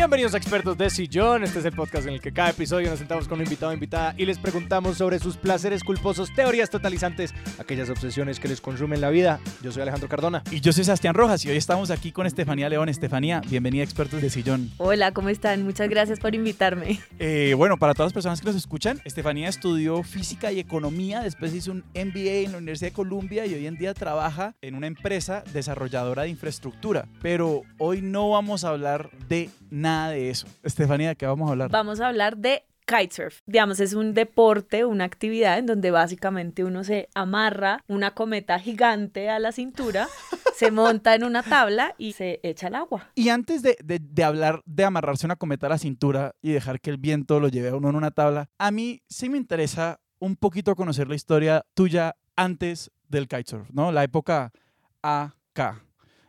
Bienvenidos a Expertos de Sillón. Este es el podcast en el que cada episodio nos sentamos con un invitado o invitada y les preguntamos sobre sus placeres culposos, teorías totalizantes, aquellas obsesiones que les consumen la vida. Yo soy Alejandro Cardona. Y yo soy Sebastián Rojas y hoy estamos aquí con Estefanía León. Estefanía, bienvenida a Expertos de Sillón. Hola, ¿cómo están? Muchas gracias por invitarme. Eh, bueno, para todas las personas que nos escuchan, Estefanía estudió física y economía, después hizo un MBA en la Universidad de Columbia y hoy en día trabaja en una empresa desarrolladora de infraestructura. Pero hoy no vamos a hablar de nada de eso. Estefanía, ¿de qué vamos a hablar? Vamos a hablar de kitesurf. Digamos, es un deporte, una actividad en donde básicamente uno se amarra una cometa gigante a la cintura, se monta en una tabla y se echa al agua. Y antes de, de- de hablar de amarrarse una cometa a la cintura y dejar que el viento lo lleve a uno en una tabla, a mí sí me interesa un poquito conocer la historia tuya antes del kitesurf, ¿no? La época AK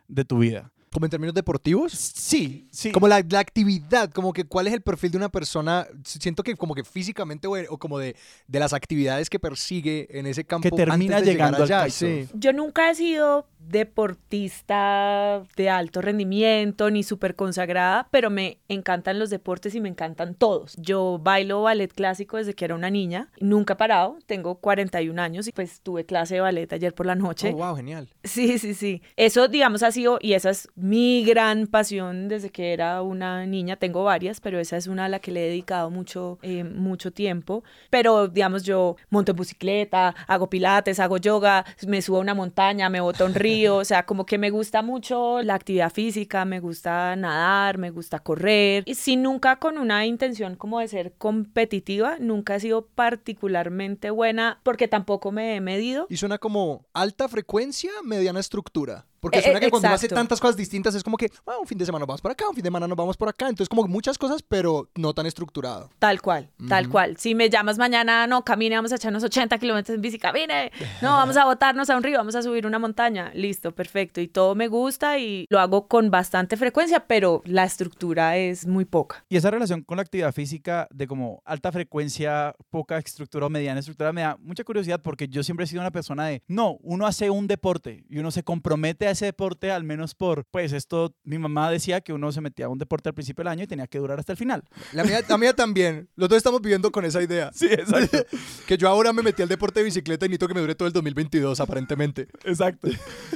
de tu vida. Como en términos deportivos. Sí, sí. Como la, la actividad, como que cuál es el perfil de una persona, siento que como que físicamente o, o como de, de las actividades que persigue en ese campo. Que termina antes de llegar llegando al allá, kitesurf. sí. Yo nunca he sido deportista de alto rendimiento ni súper consagrada, pero me encantan los deportes y me encantan todos. Yo bailo ballet clásico desde que era una niña, nunca he parado, tengo 41 años y pues tuve clase de ballet ayer por la noche. Oh, wow, genial. Sí, sí, sí. Eso, digamos, ha sido, y esa es mi gran pasión desde que era una niña. Tengo varias, pero esa es una a la que le he dedicado mucho, eh, mucho tiempo. Pero, digamos, yo monto en bicicleta, hago pilates, hago yoga, me subo a una montaña, me boto a un río. O sea, como que me gusta mucho la actividad física, me gusta nadar, me gusta correr. Y sí, nunca con una intención como de ser competitiva, nunca he sido particularmente buena porque tampoco me he medido. Y suena como alta frecuencia, mediana estructura. Porque Eh, suena eh, que cuando uno hace tantas cosas distintas es como que, un fin de semana nos vamos por acá, un fin de semana nos vamos por acá. Entonces, como muchas cosas, pero no tan estructurado. Tal cual, tal cual. Si me llamas mañana, no, camine, vamos a echarnos 80 kilómetros en bici, camine. No, vamos a botarnos a un río, vamos a subir una montaña. Listo, perfecto. Y todo me gusta y lo hago con bastante frecuencia, pero la estructura es muy poca. Y esa relación con la actividad física de como alta frecuencia, poca estructura o mediana estructura me da mucha curiosidad porque yo siempre he sido una persona de, no, uno hace un deporte y uno se compromete a ese deporte al menos por, pues esto, mi mamá decía que uno se metía a un deporte al principio del año y tenía que durar hasta el final. La mía, la mía también. Los dos estamos viviendo con esa idea. Sí, exacto. Que yo ahora me metí al deporte de bicicleta y necesito que me dure todo el 2022, aparentemente. exacto.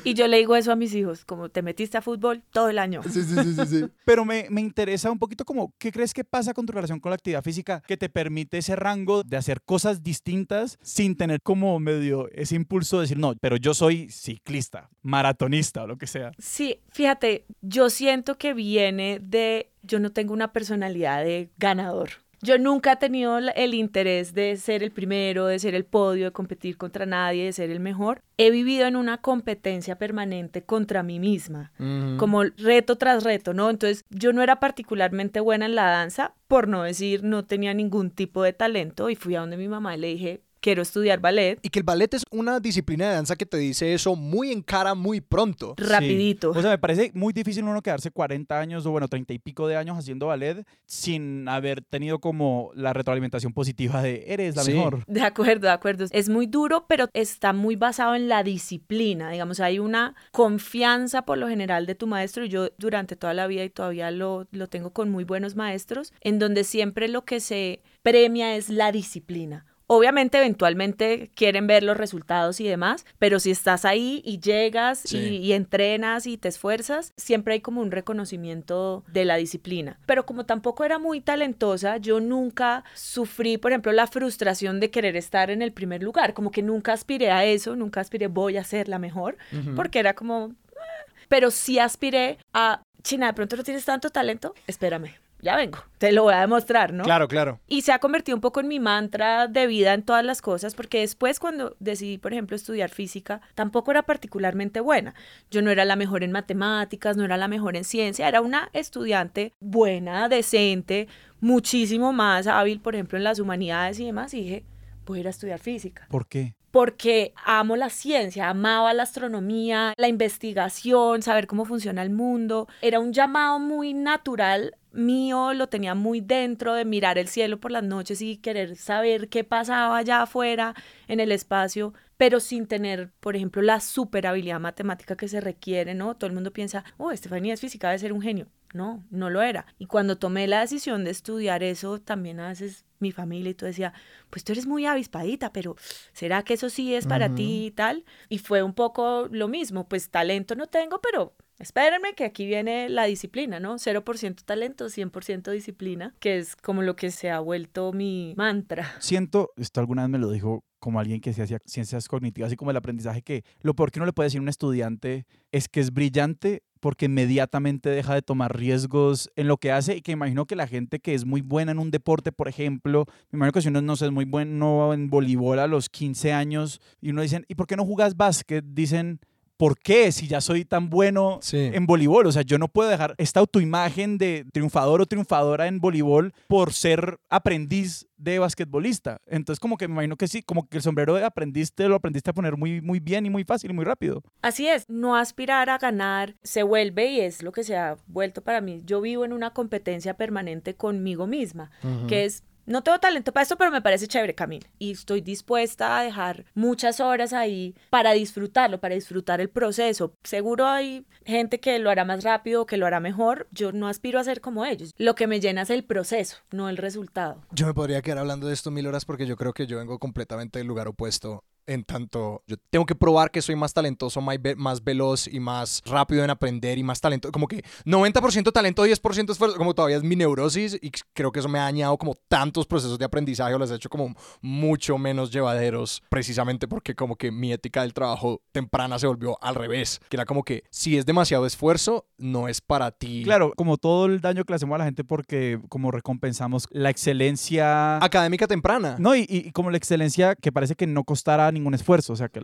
Y yo le digo eso a mis hijos, como te metiste a fútbol todo el año. Sí, sí, sí, sí. sí. Pero me, me interesa un poquito como, ¿qué crees que pasa con tu relación con la actividad física que te permite ese rango de hacer cosas distintas sin tener como medio ese impulso de decir, no, pero yo soy ciclista, maratonista o lo que sea? Sí, fíjate, yo siento que viene de, yo no tengo una personalidad de ganador. Yo nunca he tenido el interés de ser el primero, de ser el podio, de competir contra nadie, de ser el mejor. He vivido en una competencia permanente contra mí misma, como reto tras reto, ¿no? Entonces yo no era particularmente buena en la danza, por no decir no tenía ningún tipo de talento y fui a donde mi mamá y le dije, quiero estudiar ballet Y que el ballet es una disciplina de danza que te dice eso muy en cara, muy pronto. rapidito. Sí. O sea, me parece muy difícil uno quedarse 40 años o bueno, 30 y pico de años haciendo ballet sin haber tenido como la retroalimentación positiva de eres la Sí. mejor. De acuerdo, de acuerdo. Es muy duro, pero está muy basado en la disciplina. Digamos, hay una confianza por lo general de tu maestro. y Yo durante toda la vida y todavía lo, lo tengo con muy buenos maestros, en donde siempre lo que se premia es la disciplina. Obviamente, eventualmente quieren ver los resultados y demás, pero si estás ahí y llegas Sí. y, y entrenas y te esfuerzas, siempre hay como un reconocimiento de la disciplina. Pero como tampoco era muy talentosa, yo nunca sufrí, por ejemplo, la frustración de querer estar en el primer lugar. Como que nunca aspiré a eso, nunca aspiré voy a ser la mejor, porque era como... "Ah". Pero sí aspiré a, China, de pronto no tienes tanto talento, espérame, ya vengo, te lo voy a demostrar, ¿no? Claro, claro. Y se ha convertido un poco en mi mantra de vida en todas las cosas, porque después cuando decidí, por ejemplo, estudiar física, tampoco era particularmente buena. Yo no era la mejor en matemáticas, no era la mejor en ciencia, era una estudiante buena, decente, muchísimo más hábil, por ejemplo, en las humanidades y demás, y dije, voy a ir a estudiar física ¿Por qué? porque amo la ciencia, amaba la astronomía, la investigación, saber cómo funciona el mundo. Era un llamado muy natural mío, lo tenía muy dentro de mirar el cielo por las noches y querer saber qué pasaba allá afuera en el espacio, pero sin tener, por ejemplo, la super habilidad matemática que se requiere, ¿no? Todo el mundo piensa, oh, Estefanía es física, debe ser un genio. no, no lo era. Y cuando tomé la decisión de estudiar eso, también a veces mi familia y todo decía, pues tú eres muy avispadita, pero ¿será que eso sí es para ti y tal? Y fue un poco lo mismo, pues talento no tengo, pero Espérenme que aquí viene la disciplina, ¿no? 0% talento, 100% disciplina, que es como lo que se ha vuelto mi mantra. Siento, esto alguna vez me lo dijo como alguien que se hacía ciencias cognitivas y como el aprendizaje, que lo peor que uno le puede decir a un estudiante es que es brillante porque inmediatamente deja de tomar riesgos en lo que hace y que imagino que la gente que es muy buena en un deporte, por ejemplo, me imagino que si uno no es muy bueno en voleibol a los 15 años y uno dicen, ¿y por qué no jugas básquet? Dicen, ¿por qué si ya soy tan bueno en voleibol? O sea, yo no puedo dejar esta autoimagen de triunfador o triunfadora en voleibol por ser aprendiz de basquetbolista. Entonces, como que me imagino que sí, como que el sombrero de aprendiz te lo aprendiste a poner muy, muy bien y muy fácil y muy rápido. Así es, no aspirar a ganar se vuelve y es lo que se ha vuelto para mí. Yo vivo en una competencia permanente conmigo misma, que es no tengo talento para esto, pero me parece chévere caminar. Y estoy dispuesta a dejar muchas horas ahí para disfrutarlo, para disfrutar el proceso. Seguro hay gente que lo hará más rápido, que lo hará mejor. Yo no aspiro a ser como ellos. Lo que me llena es el proceso, no el resultado. Yo me podría quedar hablando de esto mil horas porque yo creo que yo vengo completamente del lugar opuesto en tanto yo tengo que probar que soy más talentoso, más veloz y más rápido en aprender y más talento, como que 90% talento, 10% esfuerzo, como todavía es mi neurosis y creo que eso me ha dañado como tantos procesos de aprendizaje o los he hecho como mucho menos llevaderos precisamente porque como que mi ética del trabajo temprana se volvió al revés, que era como que si es demasiado esfuerzo, no es para ti. Claro, como todo el daño que le hacemos a la gente porque como recompensamos la excelencia académica temprana. No, y, y como la excelencia que parece que no costara ningún esfuerzo. O sea que...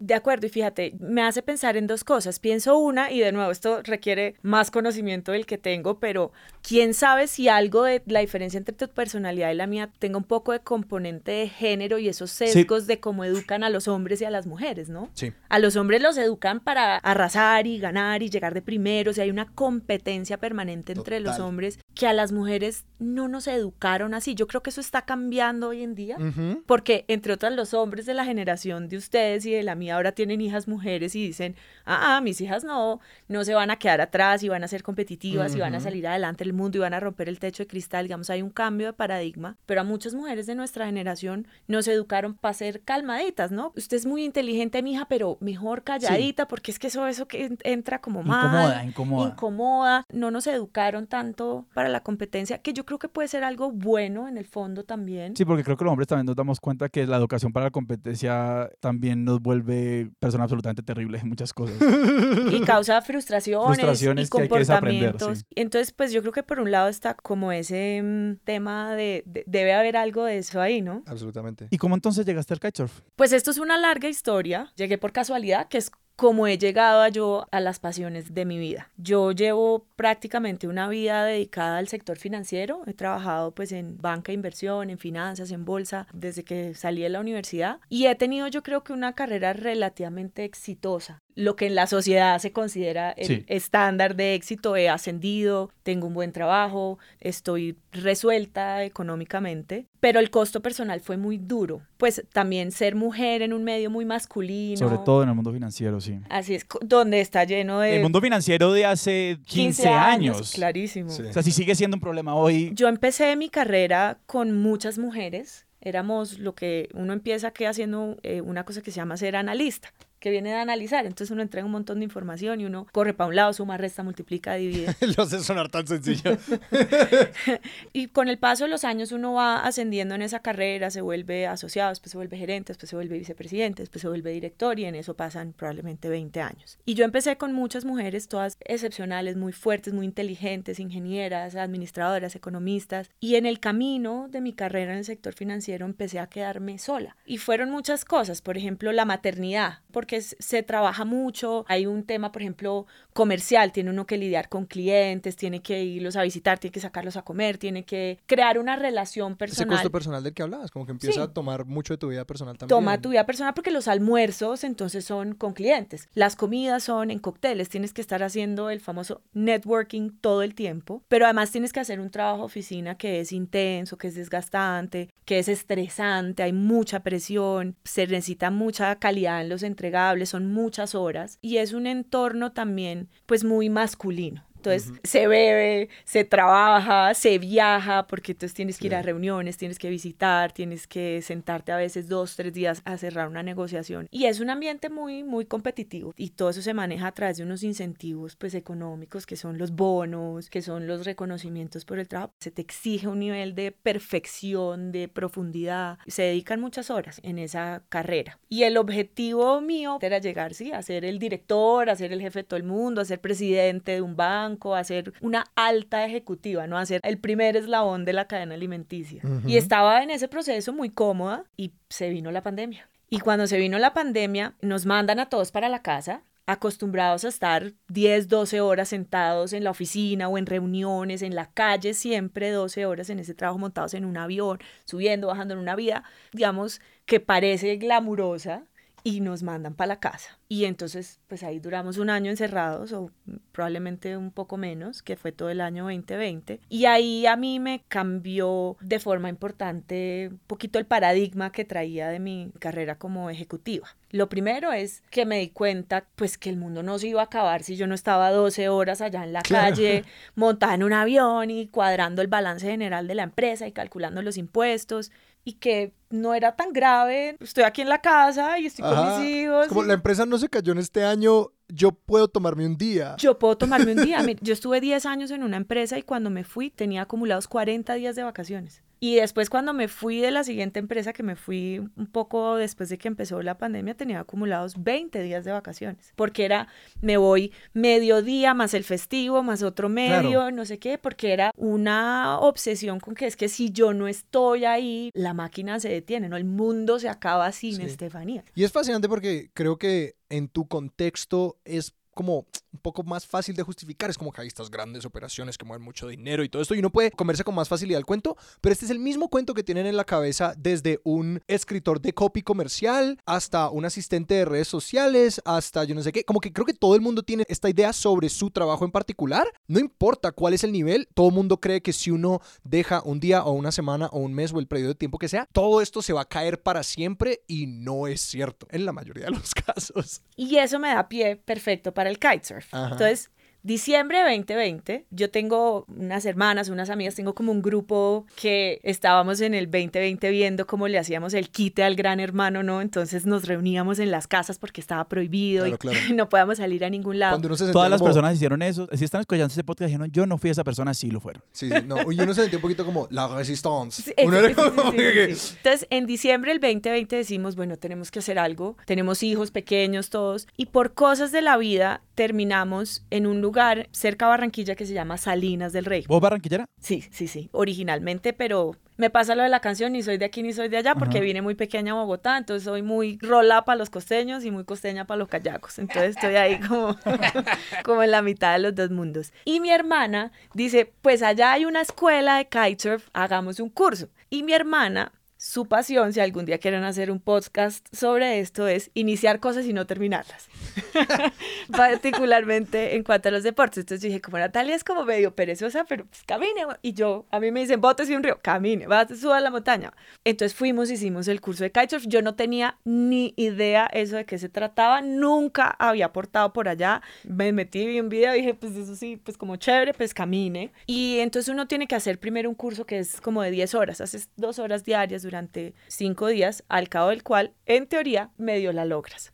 De acuerdo, y fíjate, me hace pensar en dos cosas. Pienso una, y de nuevo, esto requiere más conocimiento del que tengo, pero quién sabe si algo de la diferencia entre tu personalidad y la mía tenga un poco de componente de género y esos sesgos de cómo educan a los hombres y a las mujeres, ¿no? Sí. A los hombres los educan para arrasar y ganar y llegar de primeros, y hay una competencia permanente entre los hombres que a las mujeres no nos educaron así. Yo creo que eso está cambiando hoy en día, porque entre otras los hombres de la generación de ustedes y de la mía ahora tienen hijas mujeres y dicen, ah, ah mis hijas no, no se van a quedar atrás y van a ser competitivas y van a salir adelante del mundo y van a romper el techo de cristal. Digamos, hay un cambio de paradigma, pero a muchas mujeres de nuestra generación nos educaron para ser calmaditas, ¿no? Usted es muy inteligente, mija, pero mejor calladita, porque es que eso, eso que entra como mal. Incomoda, incomoda. Incomoda. No nos educaron tanto para la competencia, que yo creo que puede ser algo bueno en el fondo también. Sí, porque creo que los hombres también nos damos cuenta que la educación para la competencia también nos vuelve personas absolutamente terribles en muchas cosas. y causa frustraciones, y comportamientos. Entonces, pues yo creo que por un lado está como ese mm, tema de, debe haber algo de eso ahí, ¿no? Absolutamente. ¿Y cómo entonces llegaste al kitesurf? Pues esto es una larga historia. Llegué por casualidad, que es como he llegado yo a las pasiones de mi vida. Yo llevo prácticamente una vida dedicada al sector financiero. He trabajado pues en banca inversión, en finanzas, en bolsa, desde que salí de la universidad. Y he tenido yo creo que una carrera relativamente exitosa lo que en la sociedad se considera el estándar de éxito, he ascendido, tengo un buen trabajo, estoy resuelta económicamente, pero el costo personal fue muy duro. Pues también ser mujer en un medio muy masculino. Sobre todo en el mundo financiero, sí. Así es, donde está lleno de... El mundo financiero de hace 15, años, Clarísimo. O sea, si sigue siendo un problema hoy. Yo empecé mi carrera con muchas mujeres éramos lo que uno empieza que haciendo eh, una cosa que se llama ser analista que viene de analizar. Entonces uno entrega un montón de información y uno corre para un lado, suma, resta, multiplica, divide. Lo hace sonar tan sencillo. y con el paso de los años uno va ascendiendo en esa carrera, se vuelve asociado, después se vuelve gerente, después se vuelve vicepresidente, después se vuelve director y en eso pasan probablemente 20 años. Y yo empecé con muchas mujeres, todas excepcionales, muy fuertes, muy inteligentes, ingenieras, administradoras, economistas. Y en el camino de mi carrera en el sector financiero empecé a quedarme sola. Y fueron muchas cosas, por ejemplo, la maternidad, porque se trabaja mucho, hay un tema, por ejemplo, comercial, tiene uno que lidiar con clientes, tiene que irlos a visitar, tiene que sacarlos a comer, tiene que crear una relación personal. Ese costo personal del que hablabas, como que empieza a tomar mucho de tu vida personal también. Toma tu vida personal porque los almuerzos entonces son con clientes, las comidas son en cócteles, tienes que estar haciendo el famoso networking todo el tiempo, pero además tienes que hacer un trabajo oficina que es intenso, que es desgastante, que es estresante, hay mucha presión, se necesita mucha calidad en los son muchas horas y es un entorno también pues muy masculino Entonces se bebe, se trabaja, se viaja, porque entonces tienes que ir a reuniones, tienes que visitar, tienes que sentarte a veces dos, tres días a cerrar una negociación. Y es un ambiente muy, muy competitivo y todo eso se maneja a través de unos incentivos pues económicos que son los bonos, que son los reconocimientos por el trabajo. Se te exige un nivel de perfección, de profundidad. Se dedican muchas horas en esa carrera. Y el objetivo mío era llegar, sí, a ser el director, a ser el jefe de todo el mundo, a ser presidente de un banco, a ser una alta ejecutiva, ¿no? A ser el primer eslabón de la cadena alimenticia. Y estaba en ese proceso muy cómoda y se vino la pandemia. Y cuando se vino la pandemia, nos mandan a todos para la casa, acostumbrados a estar 10, 12 horas sentados en la oficina o en reuniones, en la calle, siempre 12 horas en ese trabajo montados en un avión, subiendo, bajando en una vida, digamos, que parece glamurosa y nos mandan para la casa. Y entonces, pues ahí duramos un año encerrados, o probablemente un poco menos, que fue todo el año 2020. Y ahí a mí me cambió de forma importante un poquito el paradigma que traía de mi carrera como ejecutiva. Lo primero es que me di cuenta, pues, que el mundo no se iba a acabar si yo no estaba 12 horas allá en la calle, montada en un avión y cuadrando el balance general de la empresa y calculando los impuestos y que no era tan grave. Estoy aquí en la casa y estoy con mis hijos. Como la empresa no se cayó en este año, yo puedo tomarme un día. Yo puedo tomarme un día. yo estuve 10 años en una empresa y cuando me fui tenía acumulados 40 días de vacaciones. Y después cuando me fui de la siguiente empresa, que me fui un poco después de que empezó la pandemia, tenía acumulados 20 días de vacaciones, porque era, me voy mediodía más el festivo, más otro medio, no sé qué, porque era una obsesión con que es que si yo no estoy ahí, la máquina se detiene, ¿no? El mundo se acaba sin Estefanía. Y es fascinante porque creo que en tu contexto es como un poco más fácil de justificar. Es como que hay estas grandes operaciones que mueven mucho dinero y todo esto y uno puede comerse con más facilidad el cuento, pero este es el mismo cuento que tienen en la cabeza desde un escritor de copy comercial hasta un asistente de redes sociales, hasta yo no sé qué. Como que creo que todo el mundo tiene esta idea sobre su trabajo en particular. No importa cuál es el nivel, todo el mundo cree que si uno deja un día o una semana o un mes o el periodo de tiempo que sea, todo esto se va a caer para siempre y no es cierto en la mayoría de los casos. Y eso me da pie perfecto para el kitesurf. Entonces, Diciembre 2020, yo tengo unas hermanas, unas amigas, tengo como un grupo que estábamos en el 2020 viendo cómo le hacíamos el quite al gran hermano, ¿no? Entonces nos reuníamos en las casas porque estaba prohibido y no podíamos salir a ningún lado. Todas las personas hicieron eso. Si están escuchando ese podcast, dijeron, yo no fui esa persona, sí lo fueron. Sí, sí, no. Y uno se sentía un poquito como la resistance. Entonces, en diciembre del 2020 decimos, bueno, tenemos que hacer algo. Tenemos hijos pequeños todos. Y por cosas de la vida terminamos en un lugar lugar cerca de Barranquilla que se llama Salinas del Rey. ¿Vos barranquillera? Sí, sí, sí, originalmente, pero me pasa lo de la canción, ni soy de aquí ni soy de allá, porque vine muy pequeña a Bogotá, entonces soy muy rola para los costeños y muy costeña para los callacos. Entonces estoy ahí como, como en la mitad de los dos mundos. Y mi hermana dice, pues allá hay una escuela de kitesurf, hagamos un curso. Y mi hermana su pasión, si algún día quieren hacer un podcast sobre esto, es iniciar cosas y no terminarlas. Particularmente en cuanto a los deportes. Entonces dije, como Natalia es como medio perezosa, pero pues camine. Y yo, a mí me dicen, botes y un río, camine, vas, suba a la montaña. Entonces fuimos, hicimos el curso de kitesurf. Yo no tenía ni idea eso de qué se trataba, nunca había portado por allá. Me metí, vi un video, dije, pues eso sí, pues como chévere, pues camine. Y entonces uno tiene que hacer primero un curso que es como de 10 horas, haces dos horas diarias durante durante cinco días, al cabo del cual, en teoría, medio la logras.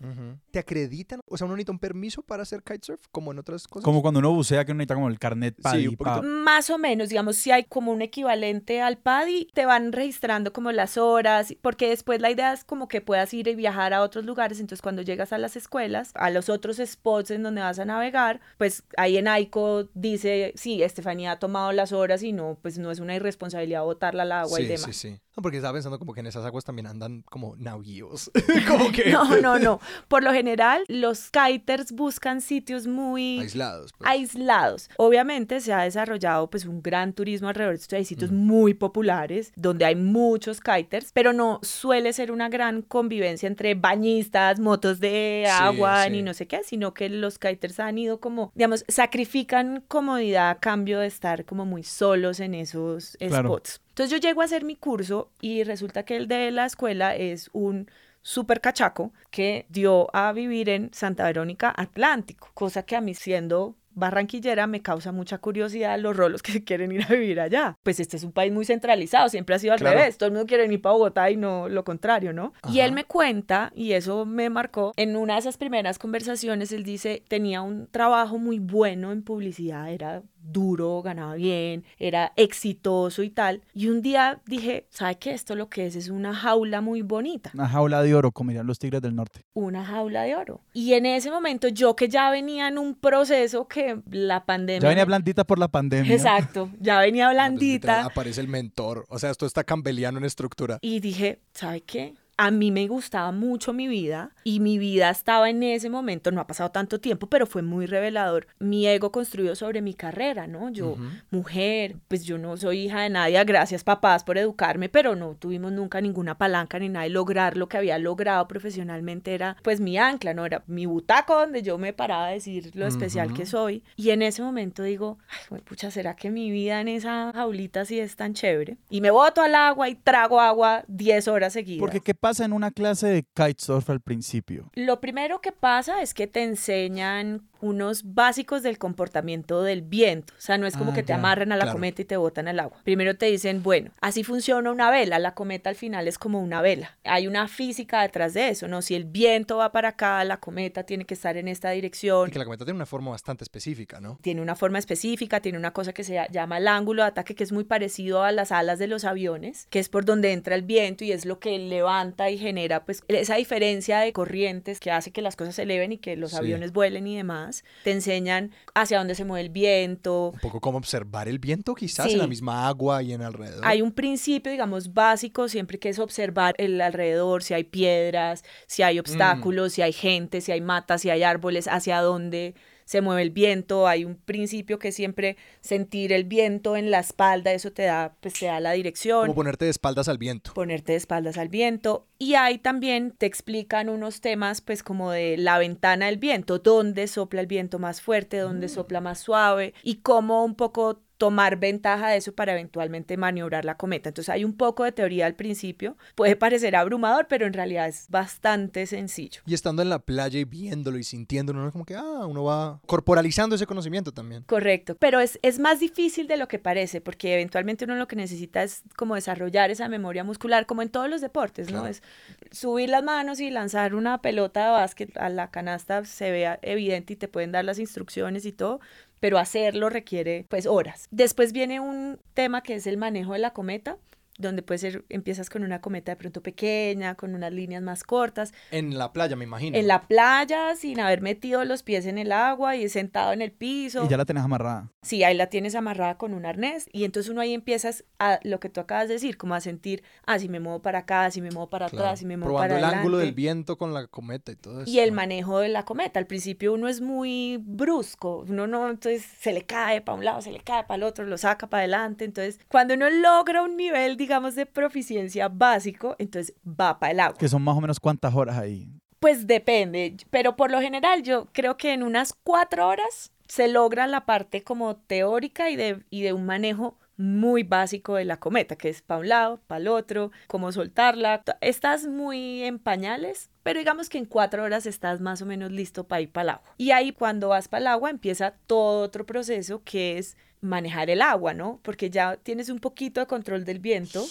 ¿Te acreditan? O sea, uno necesita un permiso para hacer kitesurf, como en otras cosas. Como cuando uno bucea, que uno necesita como el carnet PADI. Más o menos, digamos, si hay como un equivalente al PADI, te van registrando como las horas, porque después la idea es como que puedas ir y viajar a otros lugares, entonces cuando llegas a las escuelas, a los otros spots en donde vas a navegar, pues ahí en AICO dice, sí, Estefanía ha tomado las horas y no, pues no es una irresponsabilidad botarla al agua y demás. Sí, sí, No, porque estaba pensando como que en esas aguas también andan como navíos. como que... No, no, no. Por lo general, los kiters buscan sitios muy... Aislados. Pues. Aislados. Obviamente se ha desarrollado pues un gran turismo alrededor de estos hay sitios muy populares donde hay muchos kiters, pero no suele ser una gran convivencia entre bañistas, motos de agua, ni no sé qué, sino que los kiters han ido como, digamos, sacrifican comodidad a cambio de estar como muy solos en esos spots. Entonces yo llego a hacer mi curso y resulta que el de la escuela es un súper cachaco que dio a vivir en Santa Verónica Atlántico, cosa que a mí siendo barranquillera me causa mucha curiosidad los rolos que quieren ir a vivir allá. Pues este es un país muy centralizado, siempre ha sido al Claro. revés, todo el mundo quiere venir para Bogotá y no lo contrario, ¿no? Y él me cuenta, y eso me marcó, en una de esas primeras conversaciones, él dice, tenía un trabajo muy bueno en publicidad, era duro, ganaba bien, era exitoso y tal. Y un día dije, ¿sabe qué? Esto lo que es es una jaula muy bonita Una jaula de oro, como dirían los tigres del norte. una jaula de oro. Y en ese momento yo que ya venía en un proceso que la pandemia... Ya venía blandita por la pandemia. Exacto, ya venía Entonces, blandita. aparece el mentor. O sea, esto está cambeliano en estructura. Y dije, ¿sabe qué? A mí me gustaba mucho mi vida y mi vida estaba en ese momento, no ha pasado tanto tiempo, pero fue muy revelador. Mi ego construido sobre mi carrera, ¿no? Yo, mujer, pues yo no soy hija de nadie, gracias papás por educarme, pero no tuvimos nunca ninguna palanca ni nada y lograr lo que había logrado profesionalmente era pues mi ancla, ¿no? Era mi butaco donde yo me paraba a decir lo especial que soy. Y en ese momento digo, ay, pucha, ¿será que mi vida en esa jaulita sí es tan chévere? Y me boto al agua y trago agua 10 horas seguidas. Porque ¿qué pasa en una clase de kitesurf al principio? Lo primero que pasa es que te enseñan unos básicos del comportamiento del viento. O sea, no es como Ah, que te ya, amarran a la claro. cometa y te botan al agua. Primero te dicen, bueno, así funciona una vela. La cometa al final es como una vela. Hay una física detrás de eso, ¿no? Si el viento va para acá, la cometa tiene que estar en esta dirección. Y que la cometa tiene una forma bastante específica, ¿no? Tiene una forma específica, tiene una cosa que se llama el ángulo de ataque, que es muy parecido a las alas de los aviones, que es por donde entra el viento y es lo que levanta y genera pues esa diferencia de corrientes que hace que las cosas se eleven y que los Sí. aviones vuelen y demás. Te enseñan hacia dónde se mueve el viento. Un poco como observar el viento, quizás, Sí. en la misma agua y en alrededor. Hay un principio, digamos, básico siempre que es observar el alrededor, si hay piedras, si hay obstáculos, si hay gente, si hay matas, si hay árboles, hacia dónde se mueve el viento. Hay un principio que siempre sentir el viento en la espalda, eso te da, pues te da la dirección Como ponerte de espaldas al viento. ponerte de espaldas al viento y ahí también te explican unos temas pues como de la ventana del viento, dónde sopla el viento más fuerte, dónde sopla más suave y cómo un poco tomar ventaja de eso para eventualmente maniobrar la cometa. Entonces hay un poco de teoría al principio, puede parecer abrumador, pero en realidad es bastante sencillo. Y estando en la playa y viéndolo y sintiéndolo, uno como que, ah, uno va corporalizando ese conocimiento también. Correcto, pero es, es más difícil de lo que parece, porque eventualmente uno lo que necesita es como desarrollar esa memoria muscular, como en todos los deportes, ¿no? Es subir las manos y lanzar una pelota de básquet a la canasta, se vea evidente y te pueden dar las instrucciones y todo, pero hacerlo requiere pues horas. Después viene un tema que es el manejo de la cometa, donde puede ser, empiezas con una cometa de pronto pequeña, con unas líneas más cortas, En la playa, me imagino. en la playa, sin haber metido los pies en el agua y sentado en el piso. Y ya la tenés amarrada. Sí, ahí la tienes amarrada con un arnés y entonces uno ahí empiezas a lo que tú acabas de decir, como a sentir, ah, si me muevo para acá, si me muevo para Claro. atrás, si me muevo Probando para el ángulo del adelante. viento con la cometa y todo eso. Y el manejo de la cometa. Al principio uno es muy brusco, uno no, entonces se le cae para un lado, se le cae para el otro, lo saca para adelante. Entonces, cuando uno logra un nivel, digamos, de proficiencia básico, entonces va para el agua. Que son más o menos cuántas horas ahí. Pues depende, pero por lo general yo creo que en unas cuatro horas se logra la parte como teórica y de, y de un manejo muy básico de la cometa, que es para un lado, para el otro, cómo soltarla. Estás muy en pañales, pero digamos que en cuatro horas estás más o menos listo para ir para el agua. Y ahí cuando vas para el agua empieza todo otro proceso que es manejar el agua, ¿no? Porque ya tienes un poquito de control del viento.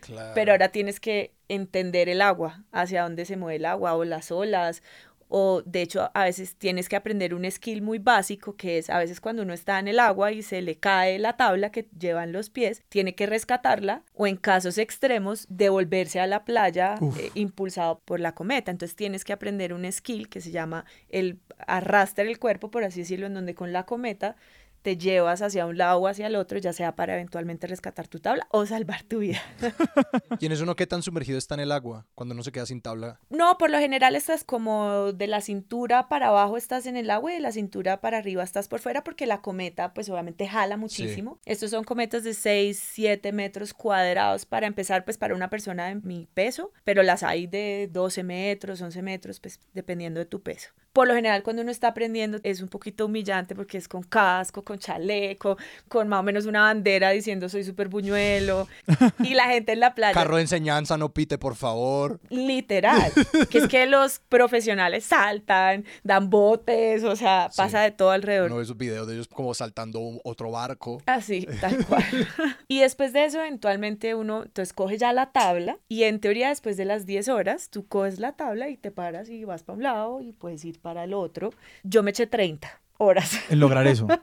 Claro. Pero ahora tienes que entender el agua, hacia dónde se mueve el agua o las olas. O de hecho a veces tienes que aprender un skill muy básico que es a veces cuando uno está en el agua y se le cae la tabla que llevan los pies, tiene que rescatarla o en casos extremos devolverse a la playa eh, impulsado por la cometa. Entonces tienes que aprender un skill que se llama el arrastre el cuerpo, por así decirlo, en donde con la cometa te llevas hacia un lado o hacia el otro, ya sea para eventualmente rescatar tu tabla o salvar tu vida. ¿Y en eso uno qué tan sumergido está en el agua cuando uno se queda sin tabla? No, por lo general estás como de la cintura para abajo estás en el agua y de la cintura para arriba estás por fuera porque la cometa pues obviamente jala muchísimo. Estos son cometas de 6, 7 metros cuadrados para empezar pues para una persona de mi peso, pero las hay de 12 metros, 11 metros pues dependiendo de tu peso. Por lo general, cuando uno está aprendiendo, es un poquito humillante porque es con casco, con chaleco, con más o menos una bandera diciendo soy súper buñuelo. y la gente en la playa. Carro de enseñanza, no pite, por favor. Literal. que es que los profesionales saltan, dan botes, o sea, pasa de todo alrededor. Uno ve esos videos de ellos como saltando otro barco. Así, tal cual. y después de eso, eventualmente uno, entonces coge ya la tabla y en teoría después de las 10 horas, tú coges la tabla y te paras y vas para un lado y puedes ir para el otro. Yo me eché 30 horas. En lograr eso.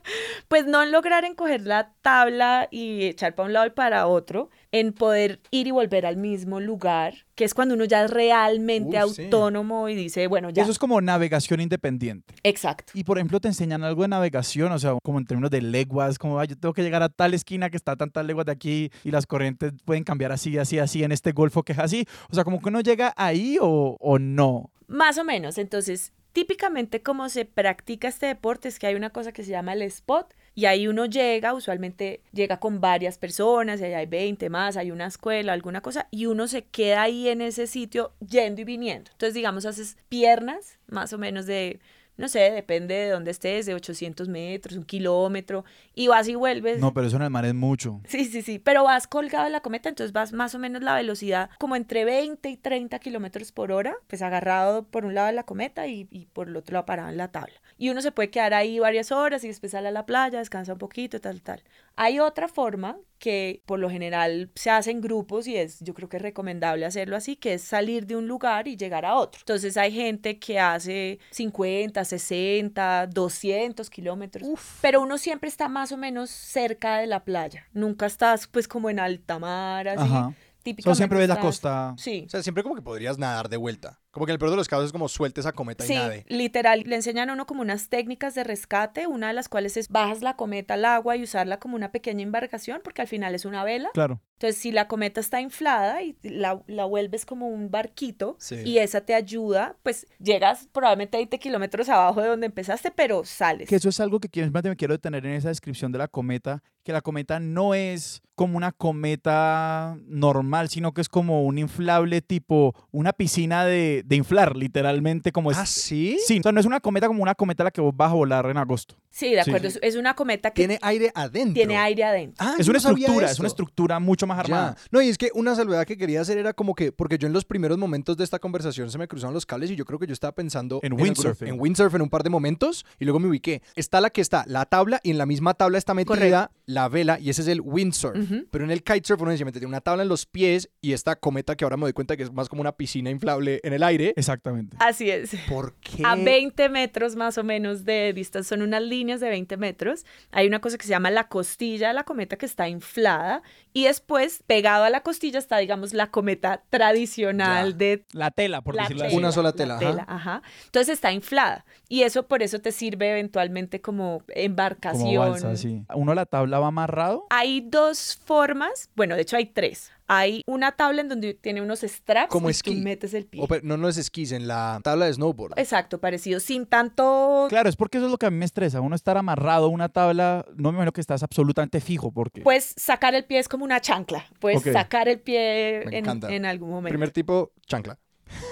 Pues no en lograr en coger la tabla y echar para un lado y para otro, en poder ir y volver al mismo lugar, que es cuando uno ya es realmente sí. autónomo y dice, bueno, ya. Eso es como navegación independiente. Exacto. Y por ejemplo, te enseñan algo de navegación, o sea, como en términos de leguas, como "Ay, yo tengo que llegar a tal esquina que está a tantas leguas de aquí y las corrientes pueden cambiar así, así, así en este golfo que es así. O sea, como que uno llega ahí o, o no. Más o menos. Entonces, típicamente como se practica este deporte es que hay una cosa que se llama el spot y ahí uno llega, usualmente llega con varias personas, y ahí hay 20 más, hay una escuela, alguna cosa, y uno se queda ahí en ese sitio yendo y viniendo. Entonces, digamos, haces piernas más o menos de, no sé, depende de dónde estés, de 800 metros, un kilómetro, y vas y vuelves. No, pero eso en el mar es mucho. Sí, sí, sí, pero vas colgado en la cometa, entonces vas más o menos la velocidad como entre 20 y 30 kilómetros por hora, pues agarrado por un lado de la cometa y, y por el otro lado parado en la tabla. Y uno se puede quedar ahí varias horas y después sale a la playa, descansa un poquito, tal, tal. Hay otra forma que por lo general se hace en grupos y es, yo creo que es recomendable hacerlo así, que es salir de un lugar y llegar a otro. Entonces hay gente que hace 50, 60, 200 kilómetros, pero uno siempre está más o menos cerca de la playa. Nunca estás pues como en alta mar, así. Ajá. Típicamente siempre ves la costa. Sí. O sea, siempre como que podrías nadar de vuelta. Como que en el peor de los casos es como suelte esa cometa y nade. literal, le enseñan a uno como unas técnicas de rescate, una de las cuales es bajas la cometa al agua y usarla como una pequeña embarcación, porque al final es una vela. Claro. Entonces, si la cometa está inflada y la, la vuelves como un barquito Sí. y esa te ayuda, pues llegas probablemente 20 kilómetros abajo de donde empezaste, pero sales. Que eso es algo que quiero, me quiero detener en esa descripción de la cometa, que la cometa no es como una cometa normal, sino que es como un inflable tipo una piscina de, de inflar, literalmente como es. ¿Ah, sí? Sí, o sea, no es una cometa como una cometa a la que vos vas a volar en agosto. Sí, de Sí. acuerdo. Es- Es una cometa que Tiene aire adentro. tiene aire adentro. Ah, es una no sabía estructura, es una estructura mucho más armada. Ya. No, y es que una salvedad que quería hacer era como que, porque yo en los primeros momentos de esta conversación se me cruzaron los cables y yo creo que yo estaba pensando En alguno- windsurfing. en windsurf en un par de momentos y luego me ubiqué. Está la que está la tabla y en la misma tabla está metida Correcto. la vela y ese es el windsurf. Pero en el kitesurf uno sencillamente tiene una tabla en los pies y esta cometa que ahora me doy cuenta que es más como una piscina inflable en el aire. Exactamente. Así es. ¿Por qué? A 20 metros más o menos de distancia, son unas líneas de 20 metros. Hay una cosa que se llama la costilla de la cometa que está inflada y después pegado a la costilla está, digamos, la cometa tradicional Ya. de La tela, por la decirlo tela, así. Una sola la tela, ajá. ajá. Entonces está inflada y eso por eso te sirve eventualmente como embarcación. Como balsa, sí. Uno la tabla va amarrado. Hay dos formas, bueno, de hecho hay tres. Hay una tabla en donde tiene unos straps Como y esquí. tú metes el pie. O, pero no, no es esquís, en la tabla de snowboard. Exacto, parecido, sin tanto Claro, es porque eso es lo que a mí me estresa. Uno estar amarrado a una tabla, no me imagino que estás absolutamente fijo porque... Puedes sacar el pie es como una chancla. Puedes sacar el pie en, en algún momento. Primer tipo, chancla.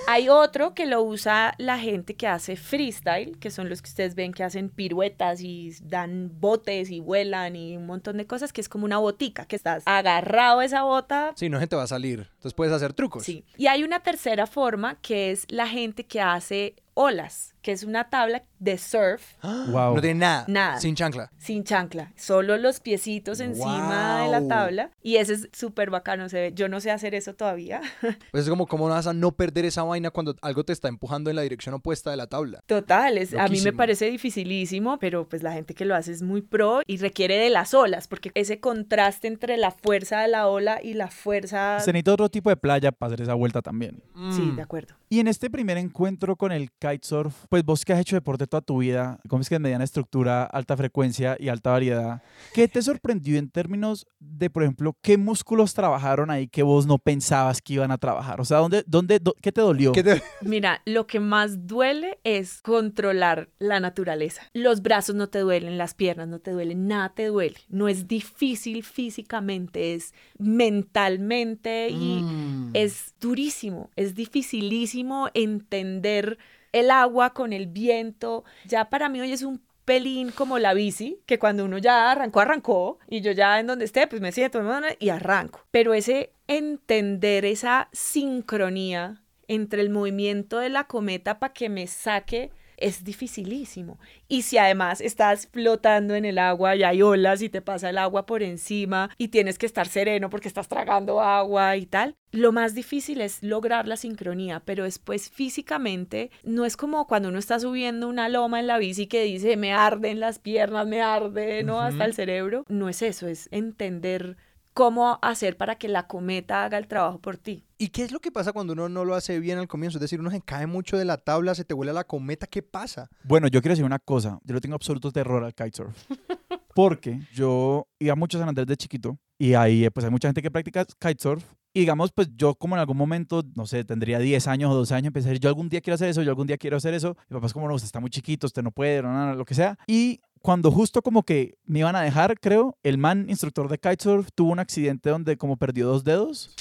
Hay otro que lo usa la gente que hace freestyle, que son los que ustedes ven que hacen piruetas y dan botes y vuelan y un montón de cosas, que es como una botica, que estás agarrado a esa bota. Sí, no gente va a salir. Entonces puedes hacer trucos. Sí. Y hay una tercera forma que es la gente que hace olas, que es una tabla de surf Wow. No tiene nada. Nada. Sin chancla. sin chancla, solo los piecitos encima de la tabla y ese es súper bacano, se ve. Yo no sé hacer eso todavía. Pues es como, ¿cómo vas a no perder esa vaina cuando algo te está empujando en la dirección opuesta de la tabla? Total, es- a mí me parece dificilísimo, pero pues la gente que lo hace es muy pro y requiere de las olas, porque ese contraste entre la fuerza de la ola y la fuerza... Se necesita otro tipo de playa para hacer esa vuelta también. Sí, Mm. de acuerdo. Y en este primer encuentro con el kitesurf, pues vos que has hecho deporte toda tu vida, como es que es mediana estructura, alta frecuencia y alta variedad, ¿qué te sorprendió en términos de, por ejemplo, qué músculos trabajaron ahí que vos no pensabas que iban a trabajar? O sea, ¿dónde, dónde, do- ¿qué te dolió? ¿Qué te- Mira, lo que más duele es controlar la naturaleza. Los brazos no te duelen, las piernas no te duelen, nada te duele. No es difícil físicamente, es mentalmente y Mm. es durísimo, es dificilísimo entender el agua con el viento. Ya para mí hoy es un pelín como la bici, que cuando uno ya arrancó, arrancó, y yo ya en donde esté, pues me siento y arranco. Pero ese entender esa sincronía entre el movimiento de la cometa para que me saque es dificilísimo. Y si además estás flotando en el agua y hay olas y te pasa el agua por encima y tienes que estar sereno porque estás tragando agua y tal, lo más difícil es lograr la sincronía, pero después físicamente no es como cuando uno está subiendo una loma en la bici que dice me arden las piernas, me arde, ¿no? Hasta el cerebro. No es eso, es entender cómo hacer para que la cometa haga el trabajo por ti. ¿Y qué es lo que pasa cuando uno no lo hace bien al comienzo? Es decir, uno se cae mucho de la tabla, se te vuela la cometa, ¿qué pasa? Bueno, yo quiero decir una cosa, yo le tengo absoluto terror al kitesurf. Porque yo iba mucho a San Andrés de chiquito y ahí pues hay mucha gente que practica kitesurf y digamos, pues yo como en algún momento, no sé, tendría 10 años o 12 años, empecé a decir, yo algún día quiero hacer eso, yo algún día quiero hacer eso. Mi papá es como, no, usted está muy chiquito, usted no puede, no, no, lo que sea. Y cuando justo como que me iban a dejar, creo, el man instructor de kitesurf tuvo un accidente donde como perdió dos dedos.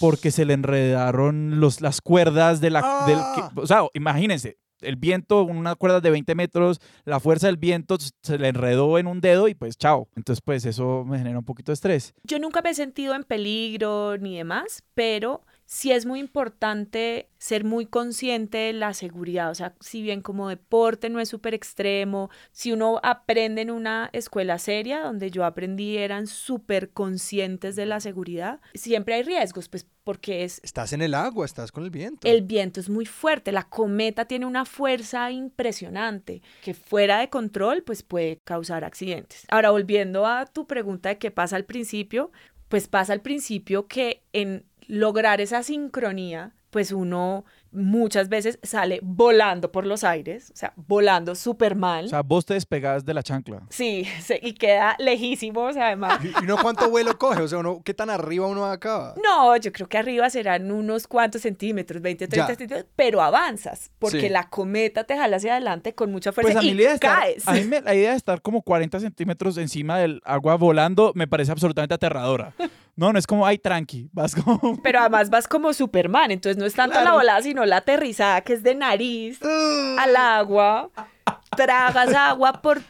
Porque se le enredaron los, las cuerdas de la... Del, Ah. o sea, imagínense, el viento, una cuerda de 20 metros, la fuerza del viento se le enredó en un dedo y pues chao. Entonces pues eso me genera un poquito de estrés. Yo nunca me he sentido en peligro ni demás, pero sí es muy importante ser muy consciente de la seguridad. O sea, si bien como deporte no es súper extremo, si uno aprende en una escuela seria, donde yo aprendí, eran súper conscientes de la seguridad, siempre hay riesgos, pues porque es Estás en el agua, estás con el viento. el viento es muy fuerte, la cometa tiene una fuerza impresionante que fuera de control pues puede causar accidentes. Ahora volviendo a tu pregunta de qué pasa al principio, pues pasa al principio que en lograr esa sincronía pues uno muchas veces sale volando por los aires, o sea, volando súper mal. O sea, vos te despegás de la chancla. sí, se- y queda lejísimo, o sea, además ¿Y y uno cuánto vuelo coge? O sea, uno, ¿qué tan arriba uno acaba? No, yo creo que arriba serán unos cuantos centímetros, 20, 30 Ya. centímetros, pero avanzas, porque Sí. la cometa te jala hacia adelante con mucha fuerza Pues a mí, y la estar, caes. a mí me- la idea de estar como 40 centímetros encima del agua volando me parece absolutamente aterradora. No, no es como, ay, tranqui, vas como... Pero además vas como Superman, entonces no es tanto la volada, sino la aterrizada, que es de nariz al agua. Tragas agua por,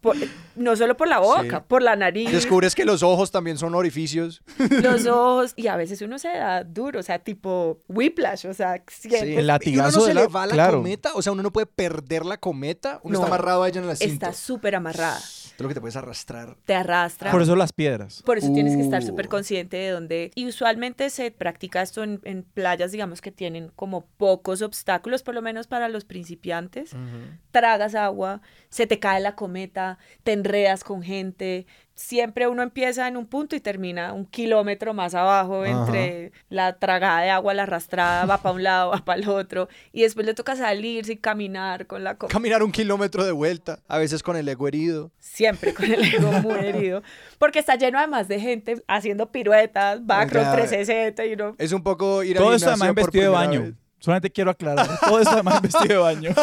por- no solo por la boca, Sí. por la nariz, Descubres que los ojos también son orificios. los ojos, y a veces uno se da duro, o sea, tipo whiplash, o sea, El ¿Y uno latigazo no se de le la- va la claro. cometa? O sea, uno no puede perder la cometa. Uno No. está amarrado a ella en la cinta. está súper amarrada, Es lo que te puedes arrastrar. te arrastra. Por eso las piedras. Por eso tienes que estar Uh. súper consciente de dónde. Y usualmente se practica esto en, en playas, digamos, que tienen como pocos obstáculos, por lo menos para los principiantes. Tragas agua, se te cae la cometa, te enredas con gente. Siempre uno empieza en un punto y termina un kilómetro más abajo Ajá. entre la tragada de agua, la arrastrada, va para un lado, va para el otro. Y después le toca salir sin caminar con la cometa. Caminar un kilómetro de vuelta, a veces con el ego herido. Siempre con el ego muy herido. Porque está lleno además de gente haciendo piruetas, backroll Oiga, 360 y uno... Es un poco ir Todo al esto además en vestido de baño. vez. Solamente quiero aclarar. Todo esto además en vestido de baño.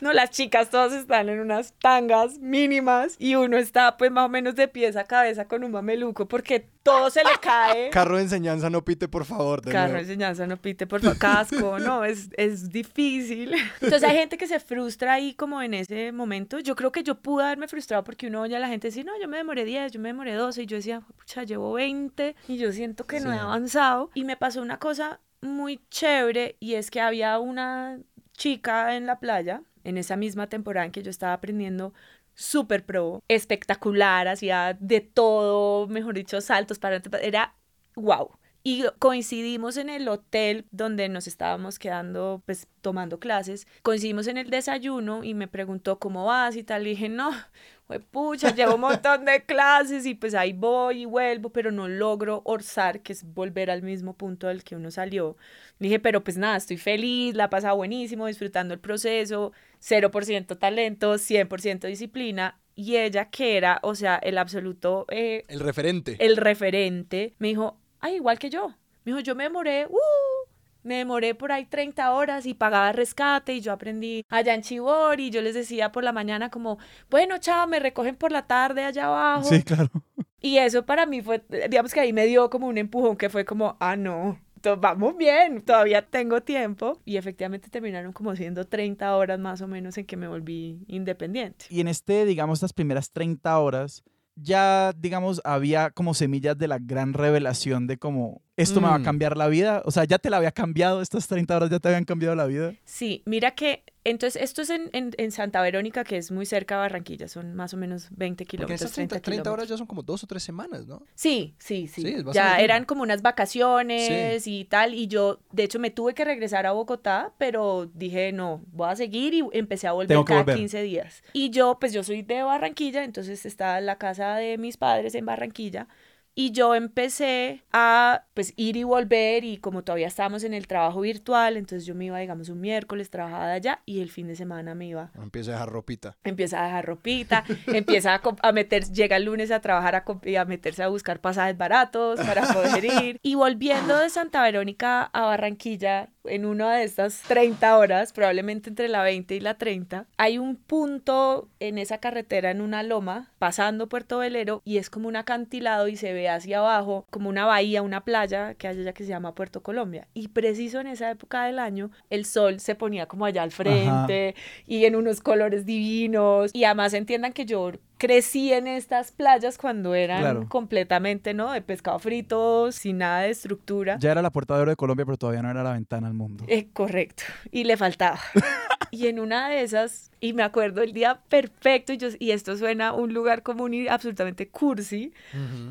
No, las chicas todas están en unas tangas mínimas y uno está pues más o menos de pies a cabeza con un mameluco porque todo se le cae. Carro de enseñanza, no pite, por favor. de Carro de enseñanza, no pite por favor, casco, no, es, es difícil. Entonces hay gente que se frustra ahí como en ese momento. Yo creo que yo pude haberme frustrado porque uno oye a la gente decir, no, yo me demoré 10, yo me demoré 12 y yo decía, pucha, llevo 20 y yo siento que no he avanzado. Y me pasó una cosa muy chévere y es que había una chica en la playa en esa misma temporada en que yo estaba aprendiendo súper pro, espectacular, hacía de todo, mejor dicho, saltos para era wow. Y coincidimos en el hotel donde nos estábamos quedando, pues tomando clases. Coincidimos en el desayuno y me preguntó cómo vas y tal. Y dije, no, pues pucha, llevo un montón de clases y pues ahí voy y vuelvo, pero no logro orzar, que es volver al mismo punto del que uno salió. Dije, pero pues nada, estoy feliz, la he pasado buenísimo, disfrutando el proceso, 0% talento, 100% disciplina. Y ella, que era, o sea, el absoluto, eh, El referente. el referente, me dijo, ay, igual que yo. Me dijo, yo me demoré, uh, me demoré por ahí 30 horas y pagaba rescate y yo aprendí allá en Chibor y yo les decía por la mañana como, bueno, chao, me recogen por la tarde allá abajo. Sí, claro. Y eso para mí fue, digamos que ahí me dio como un empujón que fue como, ah, no. vamos bien, todavía tengo tiempo. Y efectivamente terminaron como siendo 30 horas más o menos en que me volví independiente. Y en este, digamos, estas primeras 30 horas, ya, digamos, había como semillas de la gran revelación de cómo esto me va a Mm. cambiar la vida. O sea, ya te la había cambiado, estas 30 horas ya te habían cambiado la vida. Sí, mira que, entonces, esto es en, en- en Santa Verónica, que es muy cerca de Barranquilla, son más o menos 20 Porque en kilómetros, esas 30, 30, 30 horas ya son como dos o tres semanas, ¿no? Sí, sí, sí. Ya eran como unas vacaciones y tal, y yo, de hecho, me tuve que regresar a Bogotá, pero dije, no, voy a seguir y empecé a volver Tengo cada volver. 15 días. Y yo, pues yo soy de Barranquilla, entonces estaba en la casa de mis padres en Barranquilla. Y yo empecé a pues ir y volver y como todavía estábamos en el trabajo virtual, entonces yo me iba, digamos, un miércoles, trabajaba de allá y el fin de semana me iba Empieza a dejar ropita. empieza a dejar ropita, empieza a, a meter, llega el lunes a trabajar a, a meterse a buscar pasajes baratos para poder ir. Y volviendo de Santa Verónica a Barranquilla, en una de estas 30 horas, probablemente entre la 20 y la 30, hay un punto en esa carretera, en una loma, pasando Puerto Velero, y es como un acantilado y se ve hacia abajo como una bahía, una playa que hay allá que se llama Puerto Colombia. Y preciso en esa época del año, el sol se ponía como allá al frente y en unos colores divinos. Y además entiendan que yo crecí en estas playas cuando eran Claro. completamente, ¿no? De pescado frito, sin nada de estructura. Ya era la puerta de oro de Colombia, pero todavía no era la ventana al mundo. Eh, correcto. Y le faltaba. y en una de esas, y me acuerdo el día perfecto, y, yo, y esto suena a un lugar común y absolutamente cursi,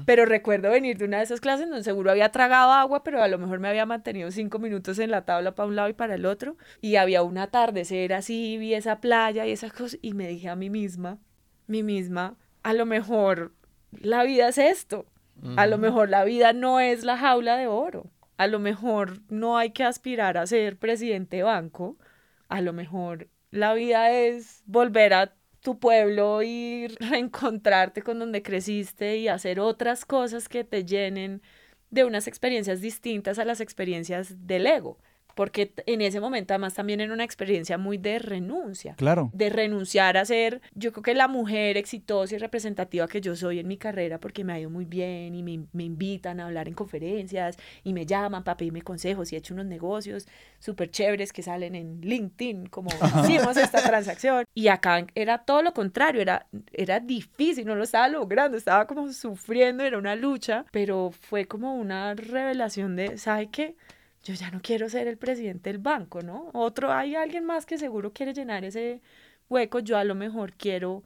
pero recuerdo venir de una de esas clases donde seguro había tragado agua, pero a lo mejor me había mantenido cinco minutos en la tabla para un lado y para el otro. Y había un atardecer así, vi esa playa y esas cosas, y me dije a mí misma, mí misma, a lo mejor la vida es esto. A lo mejor la vida no es la jaula de oro. A lo mejor no hay que aspirar a ser presidente de banco. A lo mejor la vida es volver a tu pueblo y reencontrarte con donde creciste y hacer otras cosas que te llenen de unas experiencias distintas a las experiencias del ego. Porque en ese momento además también era una experiencia muy de renuncia Claro. de renunciar a ser, yo creo que la mujer exitosa y representativa que yo soy en mi carrera, porque me ha ido muy bien y me, me invitan a hablar en conferencias y me llaman para pedirme consejos y he hecho unos negocios súper chéveres que salen en LinkedIn, como hicimos esta transacción. Y acá era todo lo contrario, era, era difícil, no lo estaba logrando, estaba como sufriendo, era una lucha, pero fue como una revelación de, ¿sabe qué? Yo ya no quiero ser el presidente del banco, ¿no? Otro, hay alguien más que seguro quiere llenar ese hueco, yo a lo mejor quiero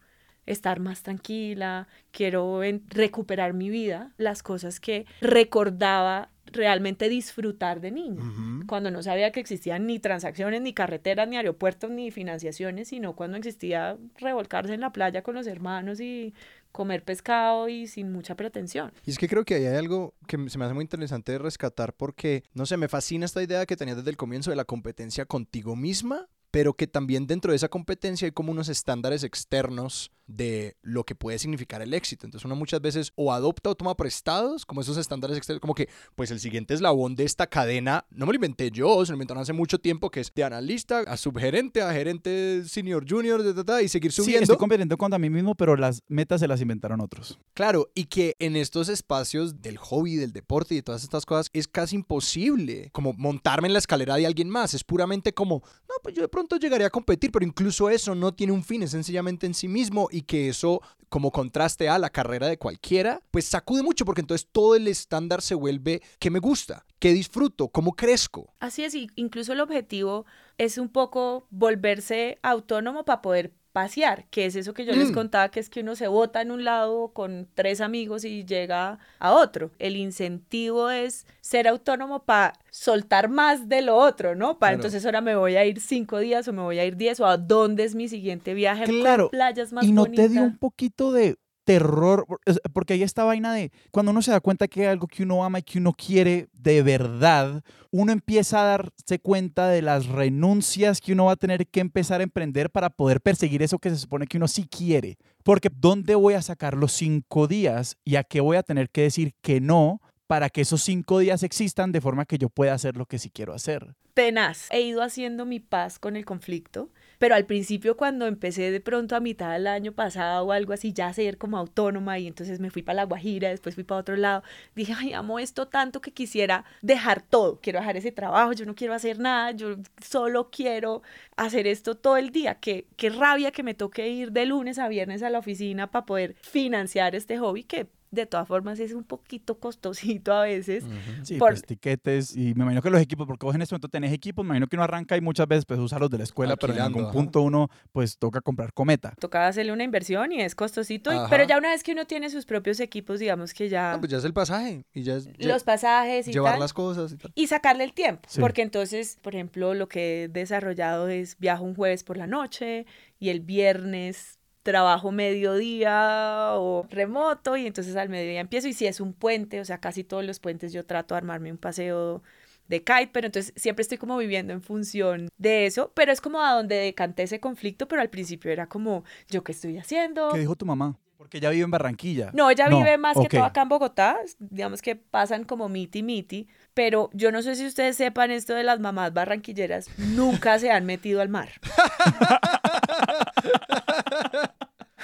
estar más tranquila, quiero recuperar mi vida, las cosas que recordaba realmente disfrutar de Ujú. cuando no sabía que existían ni transacciones, ni carreteras, ni aeropuertos, ni financiaciones, sino cuando existía revolcarse en la playa con los hermanos y comer pescado y sin mucha pretensión. Y es que creo que ahí hay algo que se me hace muy interesante de rescatar porque, no sé, me fascina esta idea que tenías desde el comienzo de la competencia contigo misma, pero que también dentro de esa competencia hay como unos estándares externos de lo que puede significar el éxito. Entonces uno muchas veces o adopta o toma prestados, como esos estándares externos, como que, pues el siguiente eslabón de esta cadena, no me lo inventé yo, se lo inventaron hace mucho tiempo, que es de analista a subgerente, a gerente senior junior, ta, ta, ta, y seguir Sí, subiendo. estoy compitiendo contra mí mismo, pero las metas se las inventaron otros. Claro, y que en estos espacios del hobby, del deporte y de todas estas cosas es casi imposible como montarme en la escalera de alguien más. Es puramente como, no, pues yo de pronto llegaría a competir, pero incluso eso no tiene un fin, es sencillamente en sí mismo y que eso, como contraste a la carrera de cualquiera, pues sacude mucho porque entonces todo el estándar se vuelve qué me gusta, qué disfruto, cómo crezco. Así es, incluso el objetivo es un poco volverse autónomo para poder pasear, que es eso que yo les Mm. contaba, que es que uno se bota en un lado con tres amigos y llega a otro. El incentivo es ser autónomo para soltar más de lo otro, ¿no? Para Claro. entonces ahora me voy a ir cinco días o me voy a ir diez o a dónde es mi siguiente viaje Claro, con playas más y no bonitas. te dio un poquito de terror, porque hay esta vaina de cuando uno se da cuenta que hay algo que uno ama y que uno quiere de verdad, uno empieza a darse cuenta de las renuncias que uno va a tener que empezar a emprender para poder perseguir eso que se supone que uno sí quiere. Porque ¿dónde voy a sacar los cinco días y a qué voy a tener que decir que no para que esos cinco días existan de forma que yo pueda hacer lo que sí quiero hacer? tenaz. He ido haciendo mi paz con el conflicto pero al principio cuando empecé de pronto a mitad del año pasado o algo así, ya a ser como autónoma y entonces me fui para La Guajira, después fui para otro lado, dije, ay, amo esto tanto que quisiera dejar todo, quiero dejar ese trabajo, yo no quiero hacer nada, yo solo quiero hacer esto todo el día, qué, qué rabia que me toque ir de lunes a viernes a la oficina para poder financiar este hobby que de todas formas es un poquito costosito a veces. Sí, Por- pues tiquetes y me imagino que los equipos, porque vos en este momento tenés equipos, me imagino que uno arranca y muchas veces pues usa los de la escuela, pero en Alquilando, algún ajá. punto uno pues toca comprar cometa. Toca hacerle una inversión y es costosito, y- pero ya una vez que uno tiene sus propios equipos, digamos que ya No, pues ya es el pasaje y ya es lle- los pasajes y llevar tal, las cosas y tal. y sacarle el tiempo, Sí. porque entonces, por ejemplo, lo que he desarrollado es viajo un jueves por la noche y el viernes trabajo mediodía o remoto y entonces al mediodía empiezo y si es un puente, o sea, casi todos los puentes yo trato de armarme un paseo de kite, pero entonces siempre estoy como viviendo en función de eso, pero es como a donde decanté ese conflicto, pero al principio era como, ¿yo qué estoy haciendo? ¿Qué dijo tu mamá? Porque ella vive en Barranquilla. No, ella vive más que todo acá en Bogotá, digamos que pasan como miti miti, pero yo no sé si ustedes sepan esto de las mamás barranquilleras, nunca se han metido al mar.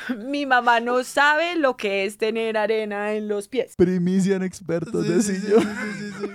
Mi mamá no sabe lo que es tener arena en los pies. Primicia en expertos Sí, de sí, sí, sillón. sí, sí, sí, sí.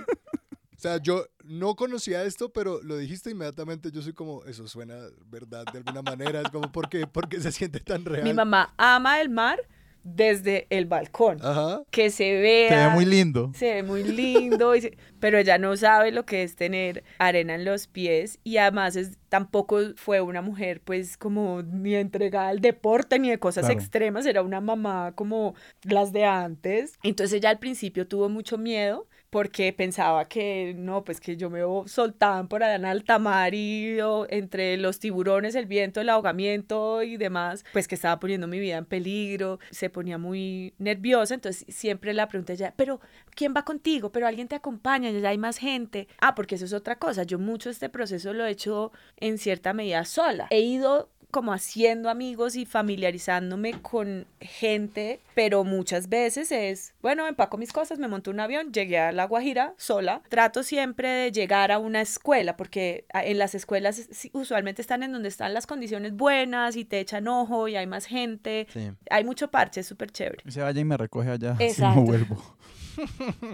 O sea, yo no conocía esto, pero lo dijiste inmediatamente. Yo soy como, eso suena verdad de alguna manera. Es como, ¿por qué, ¿Por qué se siente tan real? Mi mamá ama el mar desde el balcón, Ajá. que se vea. Se ve muy lindo. Se ve muy lindo, y se- pero ella no sabe lo que es tener arena en los pies y además es, tampoco fue una mujer pues como ni entregada al deporte ni de cosas Claro. extremas, era una mamá como las de antes. Entonces ella al principio tuvo mucho miedo porque pensaba que no, pues que yo me soltaban por allá en alta mar y entre los tiburones, el viento, el ahogamiento y demás, pues que estaba poniendo mi vida en peligro, se ponía muy nerviosa, entonces siempre la pregunta ya, pero ¿quién va contigo? Pero alguien te acompaña, ya hay más gente. Ah, porque eso es otra cosa, yo mucho este proceso lo he hecho en cierta medida sola. He ido como haciendo amigos y familiarizándome con gente, pero muchas veces es, bueno, empaco mis cosas, me monto un avión, llegué a La Guajira sola. Trato siempre de llegar a una escuela, porque en las escuelas usualmente están en donde están las condiciones buenas y te echan ojo y hay más gente. Sí. Hay mucho parche, es súper chévere. Y se vaya y me recoge allá. Si Exacto. no vuelvo.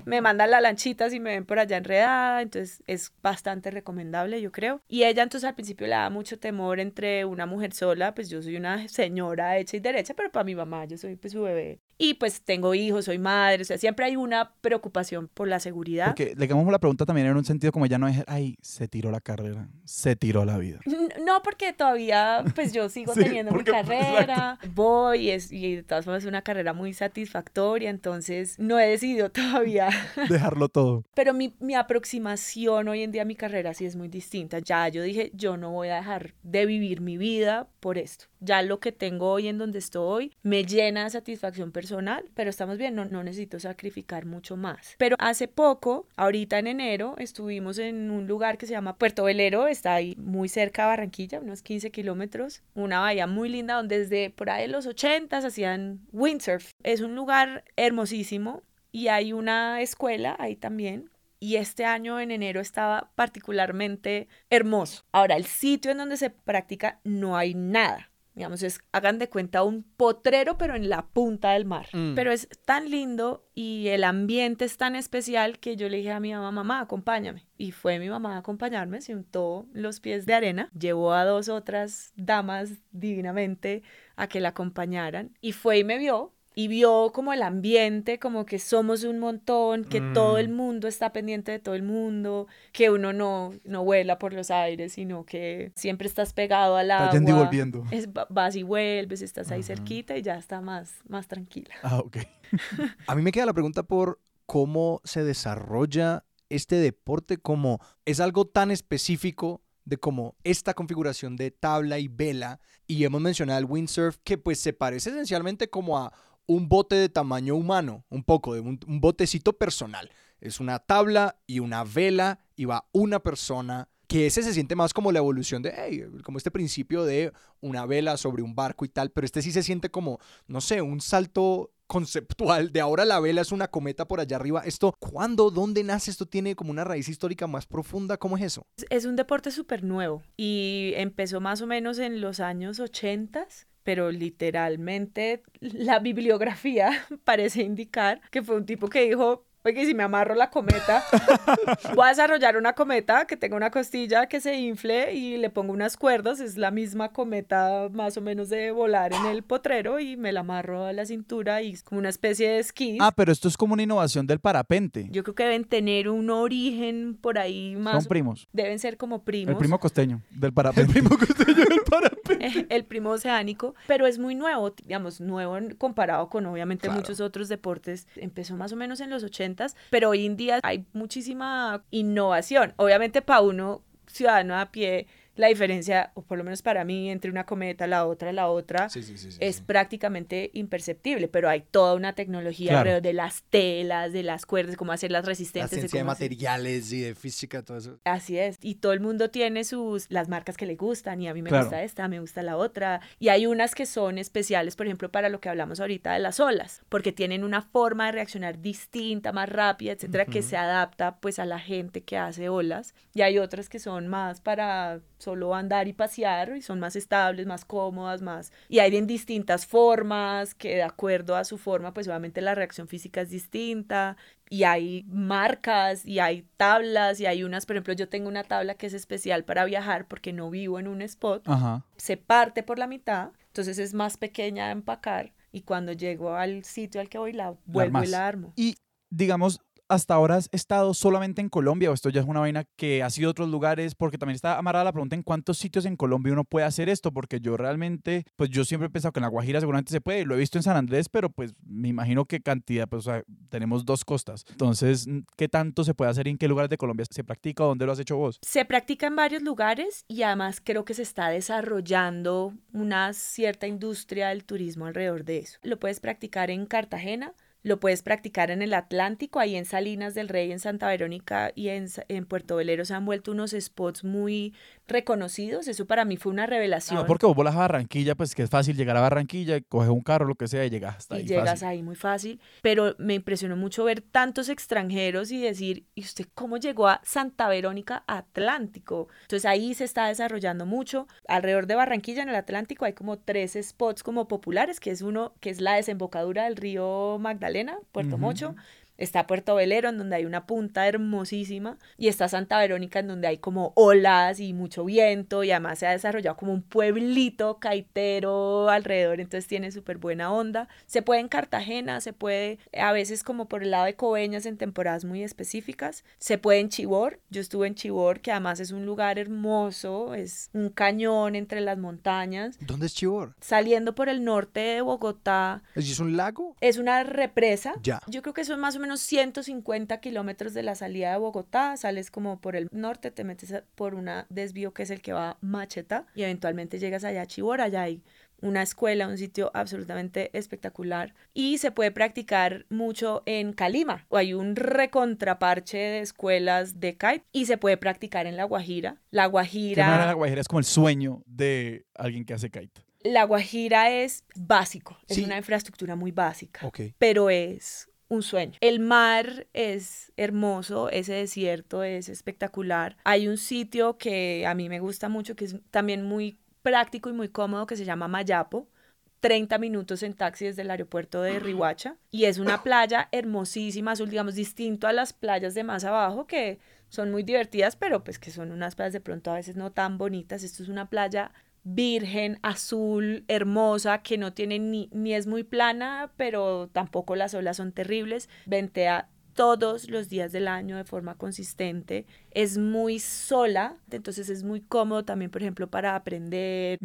Me mandan la lanchita si me ven por allá enredada, entonces es bastante recomendable, yo creo. Y ella entonces al principio le da mucho temor entre una mujer sola, pues yo soy una señora hecha y derecha, pero para mi mamá yo soy pues su bebé. Y pues tengo hijos, soy madre, o sea, siempre hay una preocupación por la seguridad. Porque le hagamos la pregunta también en un sentido como ya no es, ay, se tiró la carrera, se tiró la vida. No, porque todavía pues yo sigo Sí, teniendo mi porque, carrera, voy y, es, y de todas formas es una carrera muy satisfactoria, entonces no he decidido todavía Dejarlo todo. Pero mi, mi aproximación hoy en día a mi carrera sí es muy distinta. Ya yo dije, yo no voy a dejar de vivir mi vida por esto. Ya lo que tengo hoy en donde estoy me llena de satisfacción personal, pero estamos bien, no, no necesito sacrificar mucho más. Pero hace poco, ahorita en enero, estuvimos en un lugar que se llama Puerto Velero, está ahí muy cerca de Barranquilla, unos 15 kilómetros, una bahía muy linda donde desde por ahí de los 80 hacían windsurf. Es un lugar hermosísimo, y hay una escuela ahí también. Y este año en enero estaba particularmente hermoso. Ahora, el sitio en donde se practica no hay nada. Digamos, es, hagan de cuenta un potrero, pero en la punta del mar. Mm. Pero es tan lindo y el ambiente es tan especial que yo le dije a mi mamá, mamá, acompáñame. Y fue mi mamá a acompañarme, se untó los pies de arena, llevó a dos otras damas divinamente a que la acompañaran y fue y me vio y vio como el ambiente, como que somos un montón, que todo el Mm. mundo está pendiente de todo el mundo, que uno no, no vuela por los aires, sino que siempre estás pegado al agua. Está yendo y volviendo. Es, vas y vuelves, estás ahí cerquita y ya está más, más tranquila. Ah, ok. A mí me queda la pregunta por cómo se desarrolla este deporte, como es algo tan específico de como esta configuración de tabla y vela, y hemos mencionado el windsurf, que pues se parece esencialmente como a un bote de tamaño humano, un poco, de un, un botecito personal. Es una tabla y una vela, y va una persona, que ese se siente más como la evolución de, hey, como este principio de una vela sobre un barco y tal, pero este sí se siente como, no sé, un salto conceptual de ahora la vela es una cometa por allá arriba. Esto, ¿cuándo? ¿Dónde nace? Esto tiene como una raíz histórica más profunda. ¿Cómo es eso? Es un deporte súper nuevo y empezó más o menos en los años 80 pero literalmente la bibliografía parece indicar que fue un tipo que dijo, Oye, si me amarro la cometa, voy a desarrollar una cometa que tenga una costilla que se infle y le pongo unas cuerdas. Es la misma cometa más o menos de volar en el potrero y me la amarro a la cintura y es como una especie de esquí. Ah, pero esto es como una innovación del parapente. Yo creo que deben tener un origen por ahí más. Son primos. Deben ser como primos. El primo costeño del parapente. El primo costeño del parapente. el primo oceánico, pero es muy nuevo, digamos, nuevo comparado con obviamente Claro. muchos otros deportes. Empezó más o menos en los 80 pero hoy en día hay muchísima innovación. Obviamente para uno ciudadano a pie, la diferencia, o por lo menos para mí, entre una cometa, la otra, la otra, Sí, sí, sí, sí, es prácticamente imperceptible, pero hay toda una tecnología Claro. alrededor de las telas, de las cuerdas, cómo hacerlas La resistentes. ciencia de cómo hacer- materiales y de física, todo eso. Así es. Y todo el mundo tiene sus las marcas que le gustan y a mí me Claro. gusta esta, me gusta la otra. Y hay unas que son especiales, por ejemplo, para lo que hablamos ahorita de las olas, porque tienen una forma de reaccionar distinta, más rápida, etcétera, que se adapta pues a la gente que hace olas. Y hay otras que son más para solo andar y pasear y son más estables, más cómodas, más y hay en distintas formas que de acuerdo a su forma, pues obviamente la reacción física es distinta y hay marcas y hay tablas y hay unas, por ejemplo, yo tengo una tabla que es especial para viajar porque no vivo en un spot, Ajá. se parte por la mitad, entonces es más pequeña de empacar y cuando llego al sitio al que voy la vuelvo y armas. la armo. Y digamos, hasta ahora has estado solamente en Colombia o esto ya es una vaina que ha sido otros lugares, porque también está amarrada la pregunta en cuántos sitios en Colombia uno puede hacer esto, porque yo realmente, pues yo siempre he pensado que en La Guajira seguramente se puede, lo he visto en San Andrés, pero pues me imagino que cantidad, pues o sea, tenemos dos costas. Entonces, ¿qué tanto se puede hacer y en qué lugares de Colombia se practica o dónde lo has hecho vos? Se practica en varios lugares y además creo que se está desarrollando una cierta industria del turismo alrededor de eso. Lo puedes practicar en Cartagena, lo puedes practicar en el Atlántico, ahí en Salinas del Rey, en Santa Verónica y en, en Puerto Velero se han vuelto unos spots muy reconocidos. Eso para mí fue una revelación. Ah, porque vos volas a Barranquilla, pues que es fácil llegar a Barranquilla, coges un carro, lo que sea, y llegas hasta y ahí. llegas fácil. ahí muy fácil, pero me impresionó mucho ver tantos extranjeros y decir, ¿y usted cómo llegó a Santa Verónica Atlántico? Entonces ahí se está desarrollando mucho. Alrededor de Barranquilla, en el Atlántico, hay como tres spots como populares, que es uno que es la desembocadura del río Magdalena, Puerto. Mocho. Está Puerto Velero, en donde hay una punta hermosísima, y está Santa Verónica, en donde hay como olas y mucho viento, y además se ha desarrollado como un pueblito caitero alrededor, entonces tiene súper buena onda. Se puede en Cartagena, se puede a veces como por el lado de Coveñas en temporadas muy específicas, se puede en Chivor, yo estuve en Chivor, que además es un lugar hermoso, es un cañón entre las montañas, ¿Dónde es Chivor? saliendo por el norte de Bogotá, ¿Es es un lago? es una represa. Ya. Yo creo que son más o menos 150 kilómetros de la salida de Bogotá. Sales como por el norte, te metes por un desvío que es el que va a Macheta y eventualmente llegas allá a Chibora. Allá hay una escuela, un sitio absolutamente espectacular. Y se puede practicar mucho en Calima. O hay un recontraparche de escuelas de kite y se puede practicar en La Guajira. La Guajira, la Guajira, es como el sueño de alguien que hace kite. la Guajira es básico. Es Sí. una infraestructura muy básica. Pero es un sueño. El mar es hermoso, ese desierto es espectacular. Hay un sitio que a mí me gusta mucho, que es también muy práctico y muy cómodo, que se llama Mayapo. 30 minutos en taxi desde el aeropuerto de Rihuacha y es una playa hermosísima, azul, digamos, distinto a las playas de más abajo que son muy divertidas, pero pues que son unas playas de pronto a veces no tan bonitas. Esto es una playa virgen, azul, hermosa, que no tiene ni, ni es muy plana, pero tampoco las olas son terribles. Ventea todos los días del año de forma consistente. Es muy sola, entonces es muy cómodo también, por ejemplo, para aprender,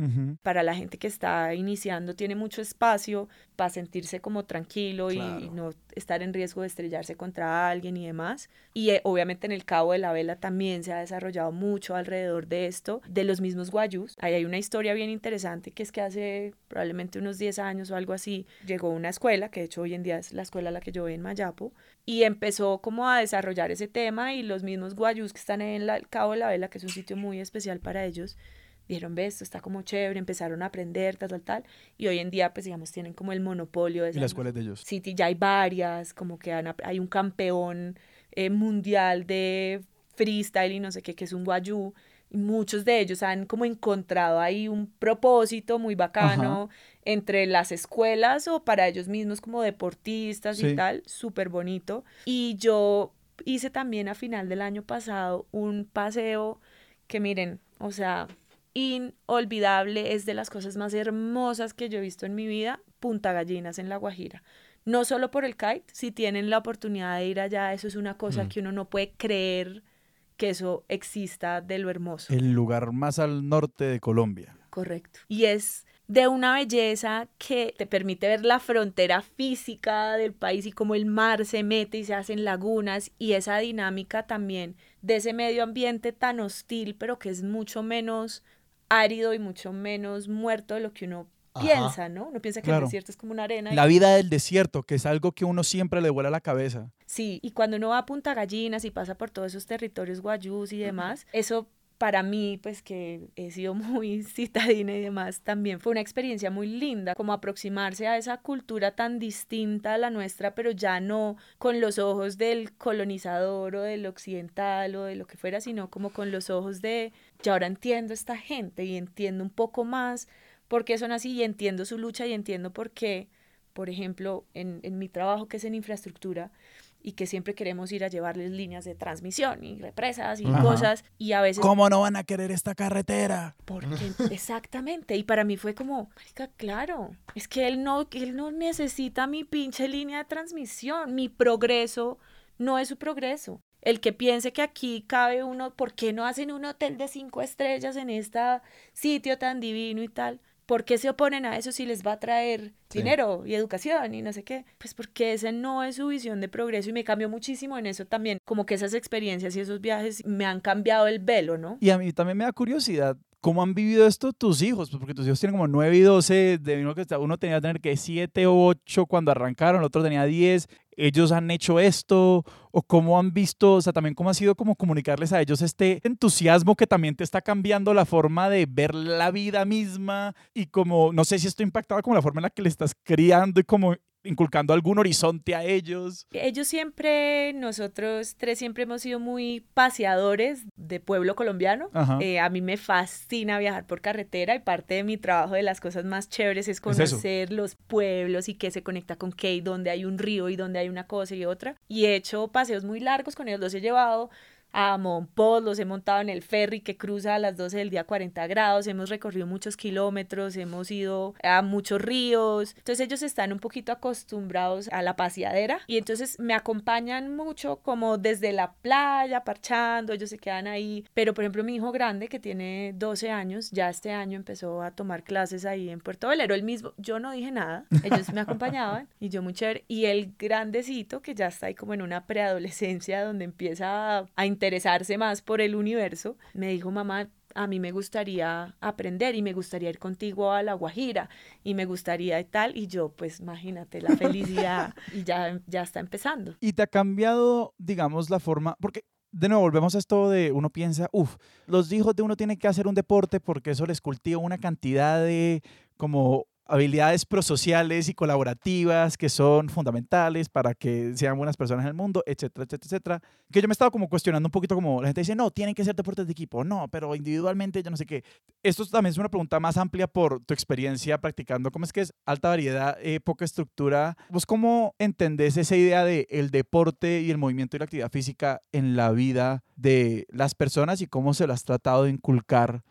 para la gente que está iniciando, tiene mucho espacio para sentirse como tranquilo y- no estar en riesgo de estrellarse contra alguien y demás. Y eh, obviamente en el Cabo de la Vela también se ha desarrollado mucho alrededor de esto, de los mismos guayús. Ahí hay una historia bien interesante que es que hace probablemente unos 10 años o algo así, llegó una escuela, que de hecho hoy en día es la escuela a la que yo voy en Mayapo, y empezó como a desarrollar ese tema y los mismos guayús que están en la- el Cabo de la Vela, que es un sitio muy especial para ellos, dijeron, ve, esto está como chévere, empezaron a aprender, tal, tal, tal, y hoy en día, pues digamos, tienen como el monopolio de ¿Y la escuela es de ellos? Sí, ya hay varias, como que hay un campeón eh, mundial de freestyle y no sé qué, que es un guayú, y muchos de ellos han como encontrado ahí un propósito muy bacano entre las escuelas o para ellos mismos como deportistas y tal, súper bonito. Y yo hice también a final del año pasado un paseo que miren, o sea, inolvidable, es de las cosas más hermosas que yo he visto en mi vida, Punta Gallinas en La Guajira. No solo por el kite, si tienen la oportunidad de ir allá, eso es una cosa mm. que uno no puede creer que eso exista de lo hermoso. El lugar más al norte de Colombia. Correcto. Y es de una belleza que te permite ver la frontera física del país y cómo el mar se mete y se hacen lagunas y esa dinámica también de ese medio ambiente tan hostil, pero que es mucho menos árido y mucho menos muerto de lo que uno piensa, ¿no? Uno piensa que el desierto es como una arena. La vida del desierto, que es algo que uno siempre le vuela a la cabeza. Sí, y cuando uno va a Punta Gallinas y pasa por todos esos territorios guayús y demás, eso para mí, pues que he sido muy citadina y demás, también fue una experiencia muy linda, como aproximarse a esa cultura tan distinta a la nuestra, pero ya no con los ojos del colonizador o del occidental o de lo que fuera, sino como con los ojos de, ya ahora entiendo a esta gente y entiendo un poco más por qué son así y entiendo su lucha y entiendo por qué, por ejemplo, en, en mi trabajo que es en infraestructura, y que siempre queremos ir a llevarles líneas de transmisión y represas y cosas y a veces ¿Cómo no van a querer esta carretera? Porque exactamente y para mí fue como, marica, claro, es que él no él no necesita mi pinche línea de transmisión, mi progreso no es su progreso. El que piense que aquí cabe uno, ¿por qué no hacen un hotel de cinco estrellas en este sitio tan divino y tal? ¿Por qué se oponen a eso si les va a traer dinero y educación y no sé qué? Pues porque esa no es su visión de progreso y me cambió muchísimo en eso también. Como que esas experiencias y esos viajes me han cambiado el velo, ¿no? Y a mí también me da curiosidad. ¿Cómo han vivido esto tus hijos? Pues porque tus hijos tienen como 9 y 12, de uno, que uno tenía que tener que 7 o 8 cuando arrancaron, el otro tenía 10 ellos han hecho esto o cómo han visto, o sea, también cómo ha sido como comunicarles a ellos este entusiasmo que también te está cambiando la forma de ver la vida misma y como, no sé si esto impactaba como la forma en la que le estás criando y como inculcando algún horizonte a ellos. Ellos siempre, nosotros tres siempre hemos sido muy paseadores de pueblo colombiano. Eh, a mí me fascina viajar por carretera y parte de mi trabajo de las cosas más chéveres es conocer los pueblos y qué se conecta con qué y dónde hay un río y dónde hay una cosa y otra. Y he hecho paseos muy largos con ellos, los he llevado a Monpós, los he montado en el ferry que cruza a las 12 del día 40 grados, hemos recorrido muchos kilómetros, hemos ido a muchos ríos, entonces ellos están un poquito acostumbrados a la paseadera y entonces me acompañan mucho como desde la playa, parchando, ellos se quedan ahí, pero por ejemplo mi hijo grande que tiene 12 años, ya este año empezó a tomar clases ahí en Puerto Velero, el mismo, yo no dije nada, ellos me acompañaban y yo muy chévere, y el grandecito que ya está ahí como en una preadolescencia donde empieza a, a interesarse más por el universo, me dijo, mamá, a mí me gustaría aprender y me gustaría ir contigo a La Guajira y me gustaría tal. Y yo, pues imagínate la felicidad y ya, ya está empezando. ¿Y te ha cambiado, digamos, la forma? Porque de nuevo, volvemos a esto de uno piensa, uff, los hijos de uno tienen que hacer un deporte porque eso les cultiva una cantidad de como habilidades prosociales y colaborativas que son fundamentales para que sean buenas personas en el mundo, etcétera, etcétera, etcétera. Que yo me estaba como cuestionando un poquito como la gente dice, no, tienen que ser deportes de equipo, no, pero individualmente yo no sé qué. Esto también es una pregunta más amplia por tu experiencia practicando, ¿cómo es que es alta variedad, eh, poca estructura? ¿Vos cómo entendés esa idea de el deporte y el movimiento y la actividad física en la vida de las personas y cómo se lo has tratado de inculcar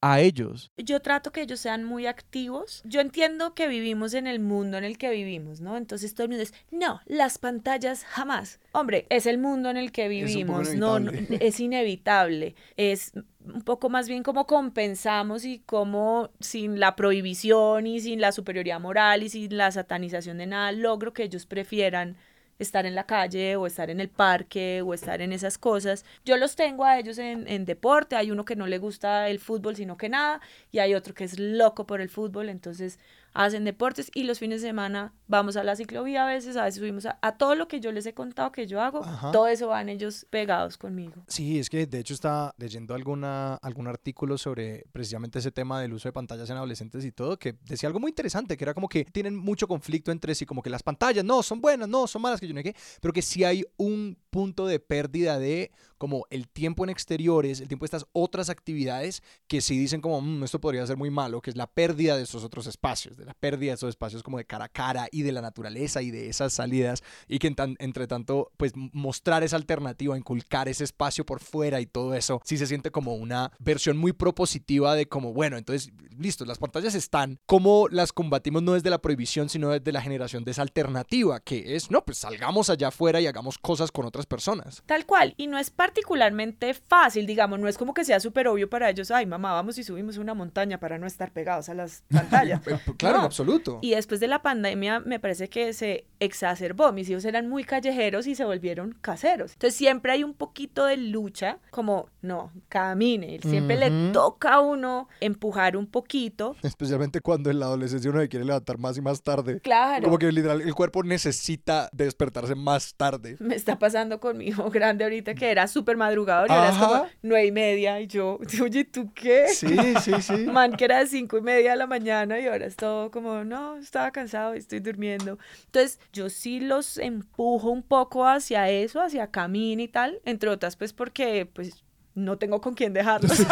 a ellos. Yo trato que ellos sean muy activos. Yo entiendo que vivimos en el mundo en el que vivimos, ¿no? Entonces todo el mundo es, no, las pantallas jamás. Hombre, es el mundo en el que vivimos, no, es inevitable. Es un poco más bien como compensamos y como sin la prohibición y sin la superioridad moral y sin la satanización de nada, logro que ellos prefieran estar en la calle o estar en el parque o estar en esas cosas. Yo los tengo a ellos en, en, deporte, hay uno que no le gusta el fútbol sino que nada y hay otro que es loco por el fútbol, entonces hacen deportes y los fines de semana vamos a la ciclovía a veces, a veces subimos a, a todo lo que yo les he contado que yo hago, Ajá. todo eso van ellos pegados conmigo. Sí, es que de hecho estaba leyendo alguna, algún artículo sobre precisamente ese tema del uso de pantallas en adolescentes y todo, que decía algo muy interesante, que era como que tienen mucho conflicto entre sí, como que las pantallas no son buenas, no son malas, que yo no sé qué, pero que sí hay un punto de pérdida de como el tiempo en exteriores, el tiempo de estas otras actividades que sí dicen como, "Mm, esto podría ser muy malo, que es la pérdida de esos otros espacios, de la pérdida de esos espacios como de cara a cara y de la naturaleza y de esas salidas y que en tan- entre tanto, pues mostrar esa alternativa, inculcar ese espacio por fuera y todo eso, sí se siente como una versión muy propositiva de como, bueno, entonces, listo, las pantallas están, ¿cómo las combatimos no desde la prohibición, sino desde la generación de esa alternativa, que es, no, pues salgamos allá afuera y hagamos cosas con otras personas. Tal cual, y no es particularmente fácil, digamos, no es como que sea súper obvio para ellos, ay mamá, vamos y subimos una montaña para no estar pegados a las pantallas. Eh, Claro, en absoluto. Y después de la pandemia me parece que se exacerbó. Mis hijos eran muy callejeros y se volvieron caseros. Entonces siempre hay un poquito de lucha, como, no, camine. Siempre le Ujú. toca a uno empujar un poquito. Especialmente cuando en la adolescencia uno se quiere levantar más y más tarde. Claro. Como que literal el cuerpo necesita despertarse más tarde. Me está pasando con mi hijo grande ahorita que era súper madrugador y ahora es como nueve y media y yo, oye, ¿tú qué? Sí, sí, sí. Man que era de cinco y media de la mañana y ahora es todo como, no, estaba cansado y estoy durmiendo. Entonces, yo sí los empujo un poco hacia eso, hacia camino y tal, entre otras, pues porque, pues, no tengo con quién dejarlos.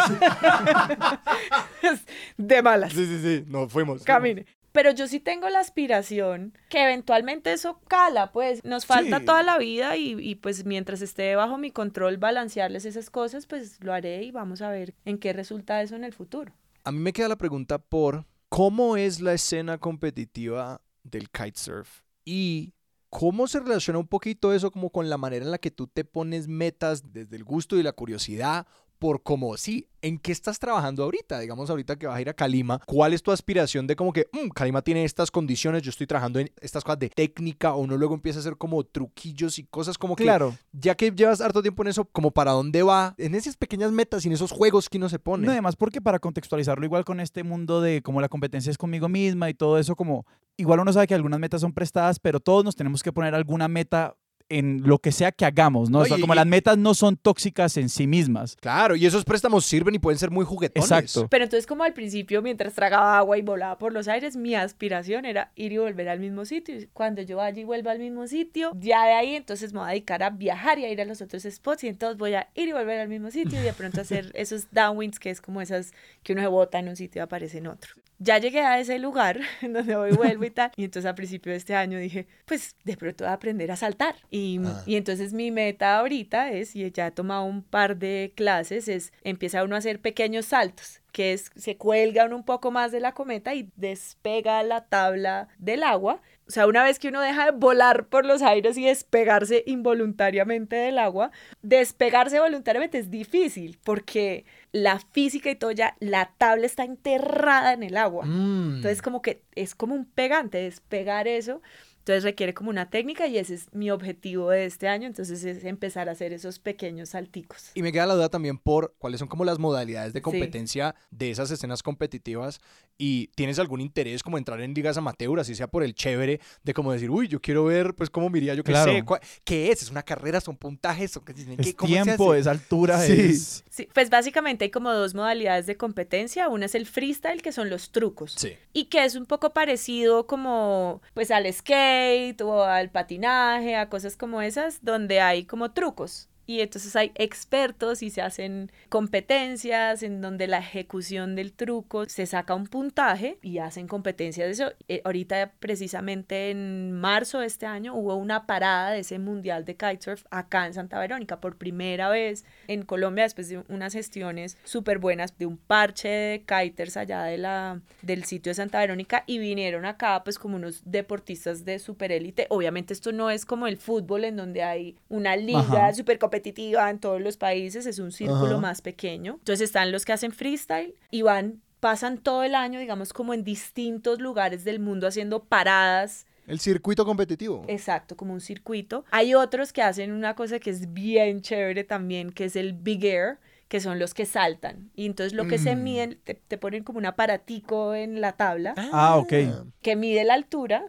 De malas. Sí, sí, sí. Nos fuimos. Camine. Pero yo sí tengo la aspiración que eventualmente eso cala, pues nos falta Sí. toda la vida y, y, pues mientras esté bajo mi control balancearles esas cosas, pues lo haré y vamos a ver en qué resulta eso en el futuro. A mí me queda la pregunta por cómo es la escena competitiva del kitesurf y cómo se relaciona un poquito eso como con la manera en la que tú te pones metas desde el gusto y la curiosidad por como, sí, ¿en qué estás trabajando ahorita? Digamos ahorita que vas a ir a Calima, ¿cuál es tu aspiración de como que, "Mm, Calima tiene estas condiciones, yo estoy trabajando en estas cosas de técnica o uno luego empieza a hacer como truquillos y cosas como que Claro. ya que llevas harto tiempo en eso, como para dónde va, en esas pequeñas metas y en esos juegos que uno se pone. No, además porque para contextualizarlo igual con este mundo de como la competencia es conmigo misma y todo eso, como igual uno sabe que algunas metas son prestadas, pero todos nos tenemos que poner alguna meta en lo que sea que hagamos, ¿no? o No, sea, y- como y- las metas no son tóxicas en sí mismas. Claro, y esos préstamos sirven y pueden ser muy juguetones. Exacto. Pero entonces como al principio, mientras tragaba agua y volaba por los aires, mi aspiración era ir y volver al mismo sitio. Y Cuando yo vaya y vuelva al mismo sitio, ya de ahí entonces me voy a dedicar a viajar y a ir a los otros spots y entonces voy a ir y volver al mismo sitio y de pronto hacer esos downwinds que es como esas que uno se bota en un sitio y aparece en otro. Ya llegué a ese lugar en donde voy y vuelvo y tal. Y entonces a principio de este año dije, pues de pronto voy a aprender a saltar. Y, Ah. y entonces mi meta ahorita es, y ya he tomado un par de clases, es empieza uno a hacer pequeños saltos que es, se cuelga uno un poco más de la cometa y despega la tabla del agua. O sea, una vez que uno deja de volar por los aires y despegarse involuntariamente del agua, despegarse voluntariamente es difícil porque la física y todo ya, la tabla está enterrada en el agua. Mm. Entonces como que es como un pegante, despegar eso. Entonces requiere como una técnica y ese es mi objetivo de este año. Entonces es empezar a hacer esos pequeños salticos. Y me queda la duda también por cuáles son como las modalidades de competencia de esas escenas competitivas y tienes algún interés como entrar en ligas amateur, así sea por el chévere de como decir, uy, yo quiero ver pues cómo miría yo qué Claro. sé, qué es, es una carrera, son puntajes, son qué, Es tiempo, es altura, Sí. es... Sí, pues básicamente hay como dos modalidades de competencia. Una es el freestyle, que son los trucos. Sí. Y que es un poco parecido como pues al skate o al patinaje, a cosas como esas, donde hay como trucos. Y entonces hay expertos y se hacen competencias en donde la ejecución del truco se saca un puntaje y hacen competencias de eso. Eh, ahorita precisamente en marzo de este año hubo una parada de ese mundial de kitesurf acá en Santa Verónica por primera vez en Colombia después de unas gestiones súper buenas de un parche de kiters allá de la, del sitio de Santa Verónica y vinieron acá pues como unos deportistas de super élite. Obviamente esto no es como el fútbol en donde hay una liga súper competitiva en todos los países, es un círculo Ajá. más pequeño. Entonces están los que hacen freestyle y van, pasan todo el año, digamos, como en distintos lugares del mundo haciendo paradas El circuito competitivo. Exacto, como un circuito. Hay otros que hacen una cosa que es bien chévere también, que es el Big Air, que son los que saltan. Y entonces lo que se Mm. miden, te, te ponen como un aparatico en la tabla Ah, ok. que mide la altura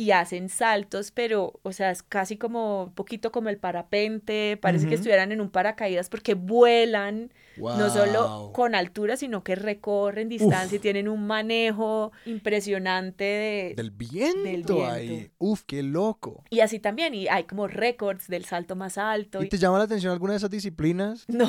y hacen saltos, pero, o sea, es casi como un poquito como el parapente, parece que estuvieran en un paracaídas porque vuelan, no solo Wow. con altura, sino que recorren distancia y tienen un manejo impresionante de... Del viento, viento. ahí. Uf, qué loco. Y así también, y hay como récords del salto más alto. ¿Y te llama la atención alguna de esas disciplinas? No.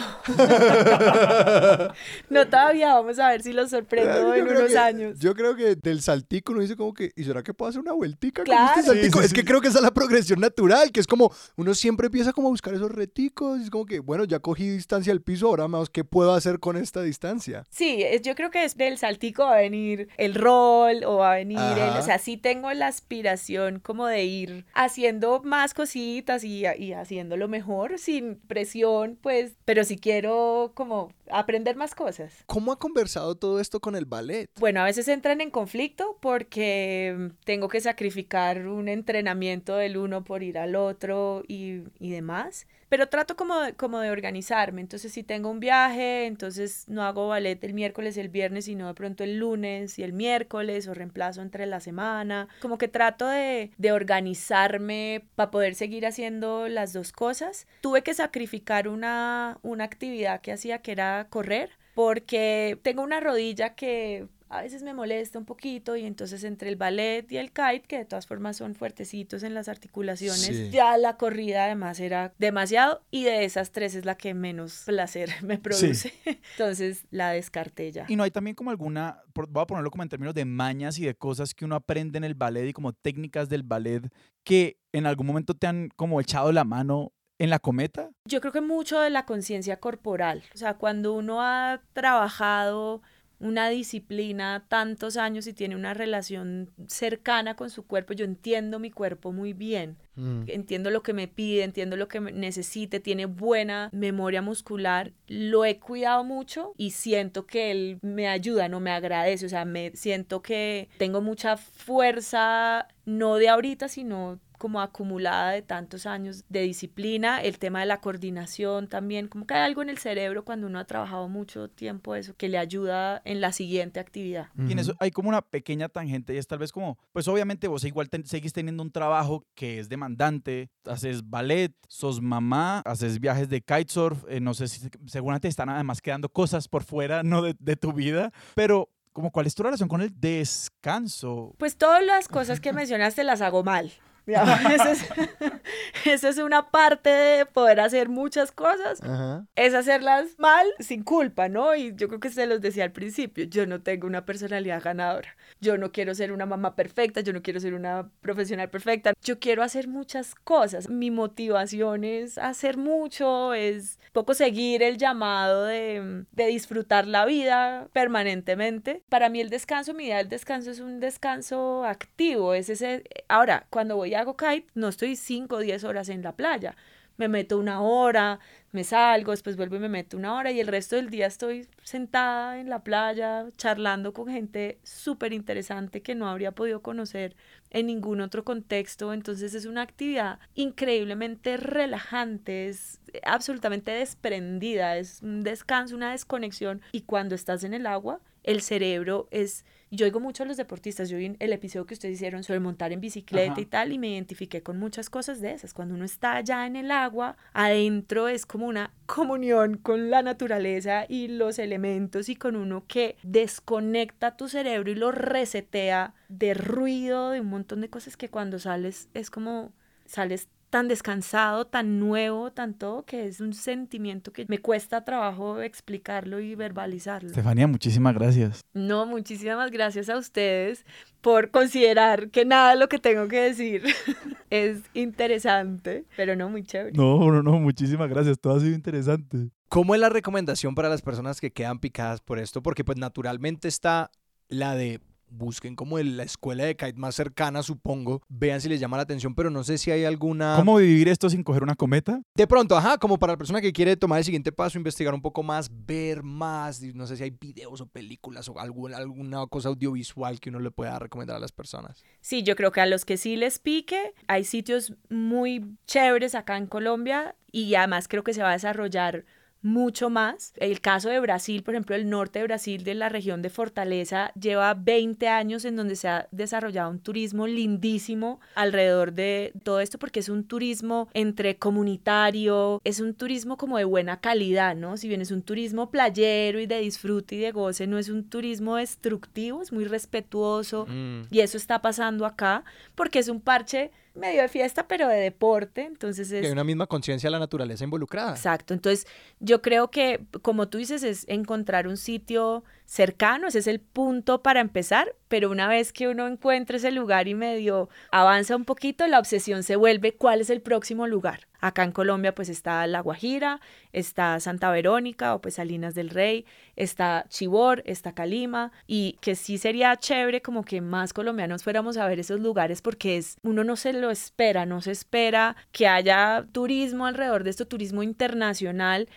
no todavía, vamos a ver si los sorprendo Yo en unos que- años. Yo creo que del saltico uno dice como que, ¿y será que puedo hacer una vueltica Claro. con este saltico? Sí, sí, es que creo que esa es la progresión natural, que es como, uno siempre empieza como a buscar esos reticos, y es como que, bueno, ya cogí distancia al piso, ahora más, ¿qué puedo hacer con esta distancia? Sí, es- yo creo que es del saltico va a venir el rol o va a venir el, o sea, sí tengo la aspiración como de ir haciendo más cositas y, y haciéndolo mejor, sin presión, pues, pero sí quiero como aprender más cosas. ¿Cómo ha conversado todo esto con el ballet? Bueno, a veces entran en conflicto porque mm, tengo que sacrificar un entrenamiento del uno por ir al otro y, y demás. Pero trato como de, como de organizarme. Entonces, si tengo un viaje, entonces no hago ballet el miércoles y el viernes, sino de pronto el lunes y el miércoles o reemplazo entre la semana. Como que trato de, de organizarme para poder seguir haciendo las dos cosas. Tuve que sacrificar una, una actividad que hacía que era correr porque tengo una rodilla que a veces me molesta un poquito y entonces entre el ballet y el kite, que de todas formas son fuertecitos en las articulaciones, Sí. ya la corrida además era demasiado y de esas tres es la que menos placer me produce. Entonces la descarté ya. Y no hay también como alguna, voy a ponerlo como en términos de mañas y de cosas que uno aprende en el ballet y como técnicas del ballet que en algún momento te han como echado la mano en la cometa. Yo creo que mucho de la conciencia corporal, o sea, cuando uno ha trabajado una disciplina tantos años y tiene una relación cercana con su cuerpo, yo entiendo mi cuerpo muy bien. Mm. entiendo lo que me pide, entiendo lo que necesite, tiene buena memoria muscular, lo he cuidado mucho y siento que él me ayuda, no me agradece, o sea, me siento que tengo mucha fuerza, no de ahorita, sino como acumulada de tantos años de disciplina, el tema de la coordinación también, como que hay algo en el cerebro cuando uno ha trabajado mucho tiempo eso que le ayuda en la siguiente actividad. Y en eso hay como una pequeña tangente y es tal vez como, pues obviamente vos igual ten- seguís teniendo un trabajo que es demandante, haces ballet, sos mamá, haces viajes de kitesurf, eh, no sé si seguramente están además quedando cosas por fuera, no de, de tu vida, pero como cuál es tu relación con el descanso. Pues todas las cosas que mencionaste las hago mal. Eso es, una parte de poder hacer muchas cosas, Ajá. es hacerlas mal sin culpa, ¿no? Y yo creo que se los decía al principio, yo no tengo una personalidad ganadora, yo no quiero ser una mamá perfecta, yo no quiero ser una profesional perfecta, yo quiero hacer muchas cosas, mi motivación es hacer mucho, es poco seguir el llamado de, de disfrutar la vida permanentemente. Para mí el descanso, mi idea del descanso es un descanso activo, es ese, ahora, cuando voy hago kite, no estoy 5 o 10 horas en la playa, me meto una hora, me salgo, después vuelvo y me meto una hora y el resto del día estoy sentada en la playa charlando con gente súper interesante que no habría podido conocer en ningún otro contexto. Entonces es una actividad increíblemente relajante, es absolutamente desprendida, es un descanso, una desconexión y cuando estás en el agua, el cerebro es... Yo oigo mucho a los deportistas, yo vi el episodio que ustedes hicieron sobre montar en bicicleta Ajá. y tal, y me identifiqué con muchas cosas de esas. Cuando uno está allá en el agua, adentro es como una comunión con la naturaleza y los elementos y con uno que desconecta tu cerebro y lo resetea de ruido, de un montón de cosas que cuando sales es como sales tan descansado, tan nuevo, tan todo, que es un sentimiento que me cuesta trabajo explicarlo y verbalizarlo. Estefanía, muchísimas gracias. No, muchísimas gracias a ustedes por considerar que nada de lo que tengo que decir es interesante, pero no muy chévere. No, no, no, muchísimas gracias, todo ha sido interesante. ¿Cómo es la recomendación para las personas que quedan picadas por esto? Porque pues naturalmente está la de busquen como el- la escuela de kite más cercana, supongo, vean si les llama la atención, pero no sé si hay alguna... ¿Cómo vivir esto sin coger una cometa? De pronto, ajá, como para la persona que quiere tomar el siguiente paso, investigar un poco más, ver más, no sé si hay videos o películas o algún- alguna cosa audiovisual que uno le pueda recomendar a las personas. Sí, yo creo que a los que sí les pique, hay sitios muy chéveres acá en Colombia y además creo que se va a desarrollar mucho más. El caso de Brasil, por ejemplo, el norte de Brasil, de la región de Fortaleza, lleva 20 años en donde se ha desarrollado un turismo lindísimo alrededor de todo esto, porque es un turismo entre comunitario, es un turismo como de buena calidad, ¿no? Si bien es un turismo playero y de disfrute y de goce, no es un turismo destructivo, es muy respetuoso. Mm. Y eso está pasando acá, porque es un parche medio de fiesta, pero de deporte. Entonces Que hay es... una misma conciencia de la naturaleza involucrada. Exacto. Entonces yo creo que, como tú dices, es encontrar un sitio cercano, ese es el punto para empezar, pero una vez que uno encuentra ese lugar y medio avanza un poquito, la obsesión se vuelve cuál es el próximo lugar. Acá en Colombia pues está La Guajira, está Santa Verónica o pues Salinas del Rey, está Chibor, está Calima y que sí sería chévere como que más colombianos fuéramos a ver esos lugares porque es uno no se lo espera, no se espera que haya turismo alrededor de esto, turismo internacional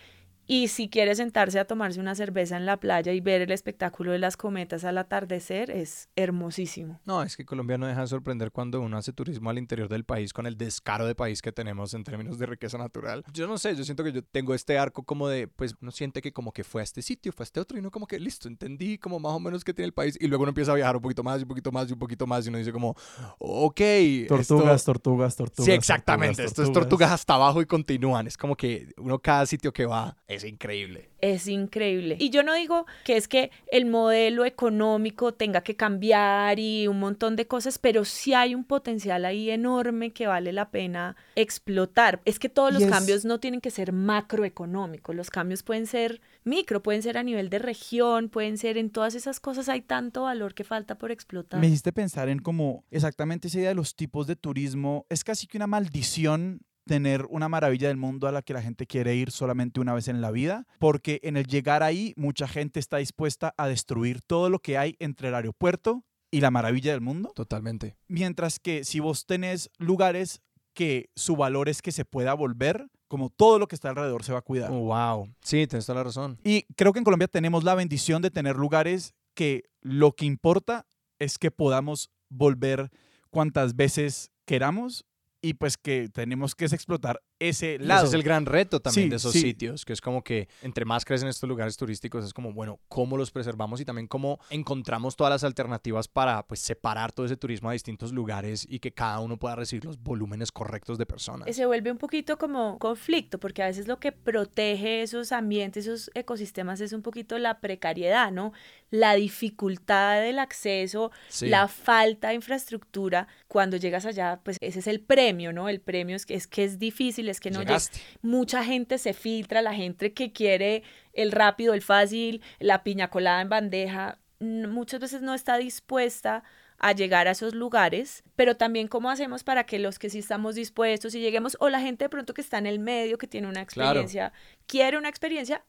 y si quiere sentarse a tomarse una cerveza en la playa y ver el espectáculo de las cometas al atardecer, es hermosísimo. No, es que Colombia no deja de sorprender cuando uno hace turismo al interior del país con el descaro de país que tenemos en términos de riqueza natural. Yo no sé, yo siento que yo tengo este arco como de, pues uno siente que como que fue a este sitio, fue a este otro y uno como que listo, entendí como más o menos qué tiene el país y luego uno empieza a viajar un poquito más y un poquito más y un poquito más y uno dice como, ok. Tortugas, esto- tortugas, tortugas. Sí, exactamente. tortugas, Esto es tortugas hasta abajo y continúan. Es como que uno cada sitio que va es increíble. Es increíble. Y yo no digo que es que el modelo económico tenga que cambiar y un montón de cosas, pero sí hay un potencial ahí enorme que vale la pena explotar. Es que todos los cambios no tienen que ser macroeconómicos, los cambios pueden ser micro, pueden ser a nivel de región, pueden ser en todas esas cosas hay tanto valor que falta por explotar. Me hiciste pensar en como exactamente esa idea de los tipos de turismo. Es casi que una maldición tener una maravilla del mundo a la que la gente quiere ir solamente una vez en la vida, porque en el llegar ahí mucha gente está dispuesta a destruir todo lo que hay entre el aeropuerto y la maravilla del mundo, Totalmente. mientras que si vos tenés lugares que su valor es que se pueda volver, como todo lo que está alrededor se va a cuidar. Oh, wow. Sí, tienes toda la razón. Y creo que en Colombia tenemos la bendición de tener lugares que lo que importa es que podamos volver cuantas veces queramos y pues que tenemos que explotar ese Y lado. Ese es el gran reto también Sí, de esos sí. sitios, que es como que entre más crecen estos lugares turísticos, es como, bueno, cómo los preservamos y también cómo encontramos todas las alternativas para pues separar todo ese turismo a distintos lugares y que cada uno pueda recibir los volúmenes correctos de personas. se vuelve un poquito como conflicto, porque a veces lo que protege esos ambientes, esos ecosistemas es un poquito la precariedad, ¿no? La dificultad del acceso, Sí. la falta de infraestructura. Cuando llegas allá, pues ese es el premio, ¿no? El premio es que es, que es difícil, es que no llega- Llegaste. mucha gente se filtra, la gente que quiere el rápido, el fácil, la piña colada en bandeja, muchas veces no está dispuesta a llegar a esos lugares, pero también cómo hacemos para que los que sí estamos dispuestos y lleguemos, o la gente de pronto que está en el medio, que tiene una Claro. experiencia, quiere una experiencia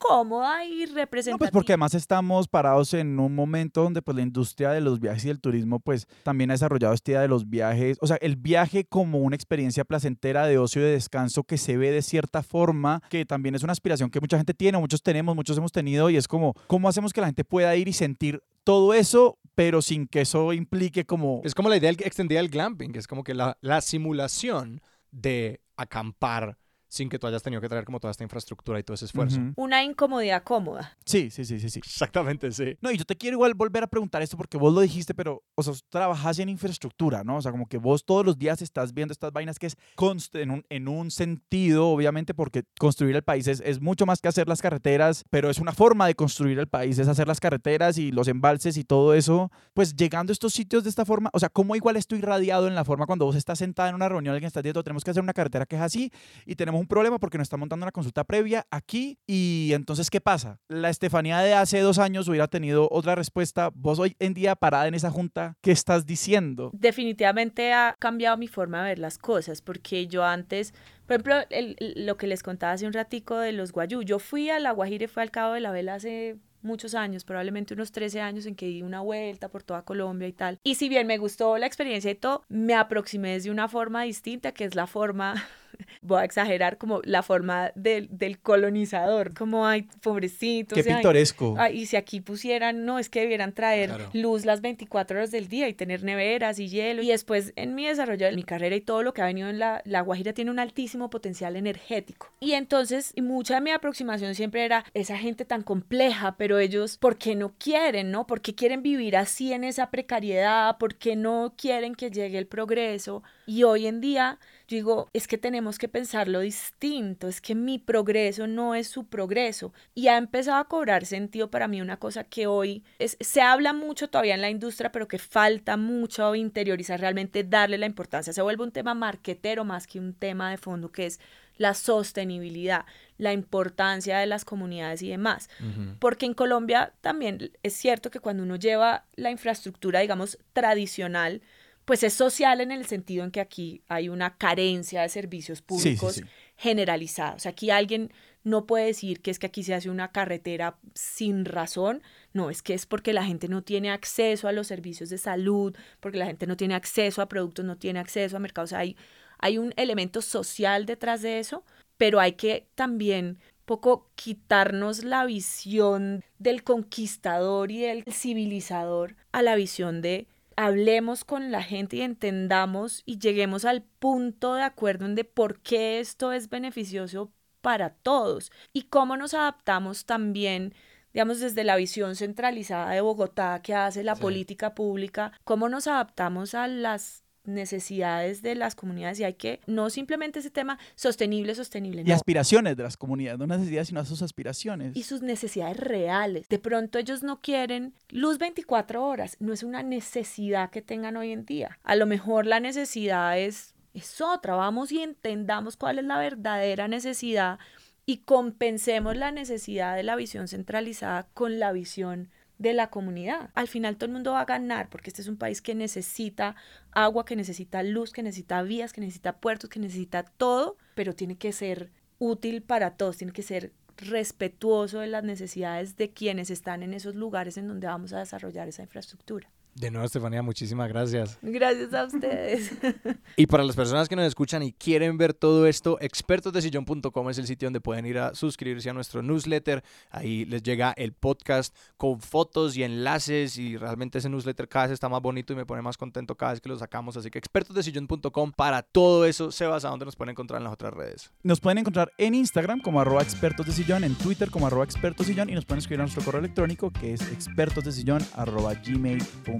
cómoda y representativa. No, pues porque además estamos parados en un momento donde pues la industria de los viajes y el turismo pues también ha desarrollado esta idea de los viajes, o sea, el viaje como una experiencia placentera de ocio y de descanso que se ve de cierta forma, que también es una aspiración que mucha gente tiene, muchos tenemos, muchos hemos tenido y es como, ¿cómo hacemos que la gente pueda ir y sentir todo eso, pero sin que eso implique como... Es como la idea extendida del glamping, que es como que la, la simulación de acampar sin que tú hayas tenido que traer como toda esta infraestructura y todo ese esfuerzo. Ujú. una incomodidad cómoda. Sí, sí, sí, sí, sí. Exactamente, sí. No, y yo te quiero igual volver a preguntar esto porque vos lo dijiste, pero, o sea, vos trabajás en infraestructura, ¿no? O sea, como que vos todos los días estás viendo estas vainas que es const- en un, en un sentido, obviamente, porque construir el país es, es mucho más que hacer las carreteras, pero es una forma de construir el país, es hacer las carreteras y los embalses y todo eso. Pues llegando a estos sitios de esta forma, o sea, ¿cómo igual estoy irradiado en la forma cuando vos estás sentada en una reunión, alguien está diciendo, tenemos que hacer una carretera que es así y tenemos un problema porque nos está montando una consulta previa aquí y entonces, ¿qué pasa? La Estefanía de hace dos años hubiera tenido otra respuesta. Vos hoy en día parada en esa junta, ¿qué estás diciendo? definitivamente ha cambiado mi forma de ver las cosas, porque yo antes, por ejemplo, el- lo que les contaba hace un ratico de los guayú, yo fui a La Guajira y fue al Cabo de la Vela hace muchos años, probablemente unos 13 años en que di una vuelta por toda Colombia y tal. Y si bien me gustó la experiencia y todo, me aproximé de una forma distinta, que es la forma voy a exagerar como la forma del, del colonizador, como, ay, pobrecito. Qué pintoresco. y si aquí pusieran, no, es que debieran traer luz las 24 horas del día y tener neveras y hielo. Y después en mi desarrollo de mi carrera y todo lo que ha venido en la, la Guajira tiene un altísimo potencial energético. Y entonces, mucha de mi aproximación siempre era esa gente tan compleja, pero ellos, ¿por qué no quieren, no? ¿Por qué quieren vivir así en esa precariedad? ¿Por qué no quieren que llegue el progreso? Y hoy en día digo, es que tenemos que pensarlo distinto, es que mi progreso no es su progreso. Y ha empezado a cobrar sentido para mí una cosa que hoy es, se habla mucho todavía en la industria, pero que falta mucho interiorizar, realmente darle la importancia. Se vuelve un tema marquetero más que un tema de fondo, que es la sostenibilidad, la importancia de las comunidades y demás. Porque en Colombia también es cierto que cuando uno lleva la infraestructura, digamos, tradicional, pues es social en el sentido en que aquí hay una carencia de servicios públicos generalizada. O sea, aquí alguien no puede decir que es que aquí se hace una carretera sin razón. No, es que es porque la gente no tiene acceso a los servicios de salud, porque la gente no tiene acceso a productos, no tiene acceso a mercados. hay, hay un elemento social detrás de eso, pero hay que también poco quitarnos la visión del conquistador y del civilizador a la visión de hablemos con la gente y entendamos y lleguemos al punto de acuerdo en de por qué esto es beneficioso para todos y cómo nos adaptamos también digamos, desde la visión centralizada de Bogotá que hace la política pública, cómo nos adaptamos a las necesidades de las comunidades y hay que, no simplemente ese tema sostenible, sostenible. Y aspiraciones de las comunidades, no necesidades, sino sus aspiraciones. Y sus necesidades reales. De pronto ellos no quieren luz 24 horas, no es una necesidad que tengan hoy en día. A lo mejor la necesidad es, es otra, vamos y entendamos cuál es la verdadera necesidad y compensemos la necesidad de la visión centralizada con la visión de la comunidad. Al final todo el mundo va a ganar porque este es un país que necesita agua, que necesita luz, que necesita vías, que necesita puertos, que necesita todo, pero tiene que ser útil para todos, tiene que ser respetuoso de las necesidades de quienes están en esos lugares en donde vamos a desarrollar esa infraestructura. De nuevo, Estefanía, muchísimas gracias. Gracias a ustedes. y para las personas que nos escuchan y quieren ver todo esto, expertosdesillón.com es el sitio donde pueden ir a suscribirse a nuestro newsletter. Ahí les llega el podcast con fotos y enlaces y realmente ese newsletter cada vez está más bonito y me pone más contento cada vez que lo sacamos. Así que expertosdesillón.com para todo eso. Sebas, ¿a dónde nos pueden encontrar en las otras redes? Nos pueden encontrar en Instagram como arroba expertos de sillón, en Twitter como arroba expertos y nos pueden escribir a nuestro correo electrónico que es expertosdesillón arroba gmail.com.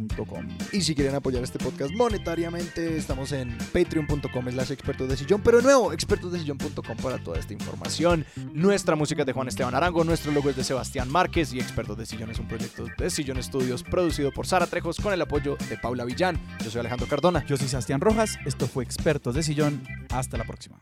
Y si quieren apoyar este podcast monetariamente, estamos en patreon.com slash expertos de sillón, pero de nuevo, expertosdesillón.com para toda esta información. Nuestra música es de Juan Esteban Arango, nuestro logo es de Sebastián Márquez y Expertos de Sillón es un proyecto de Sillón Estudios producido por Sara Trejos con el apoyo de Paula Villán. Yo soy Alejandro Cardona. Yo soy Sebastián Rojas. Esto fue Expertos de Sillón. Hasta la próxima.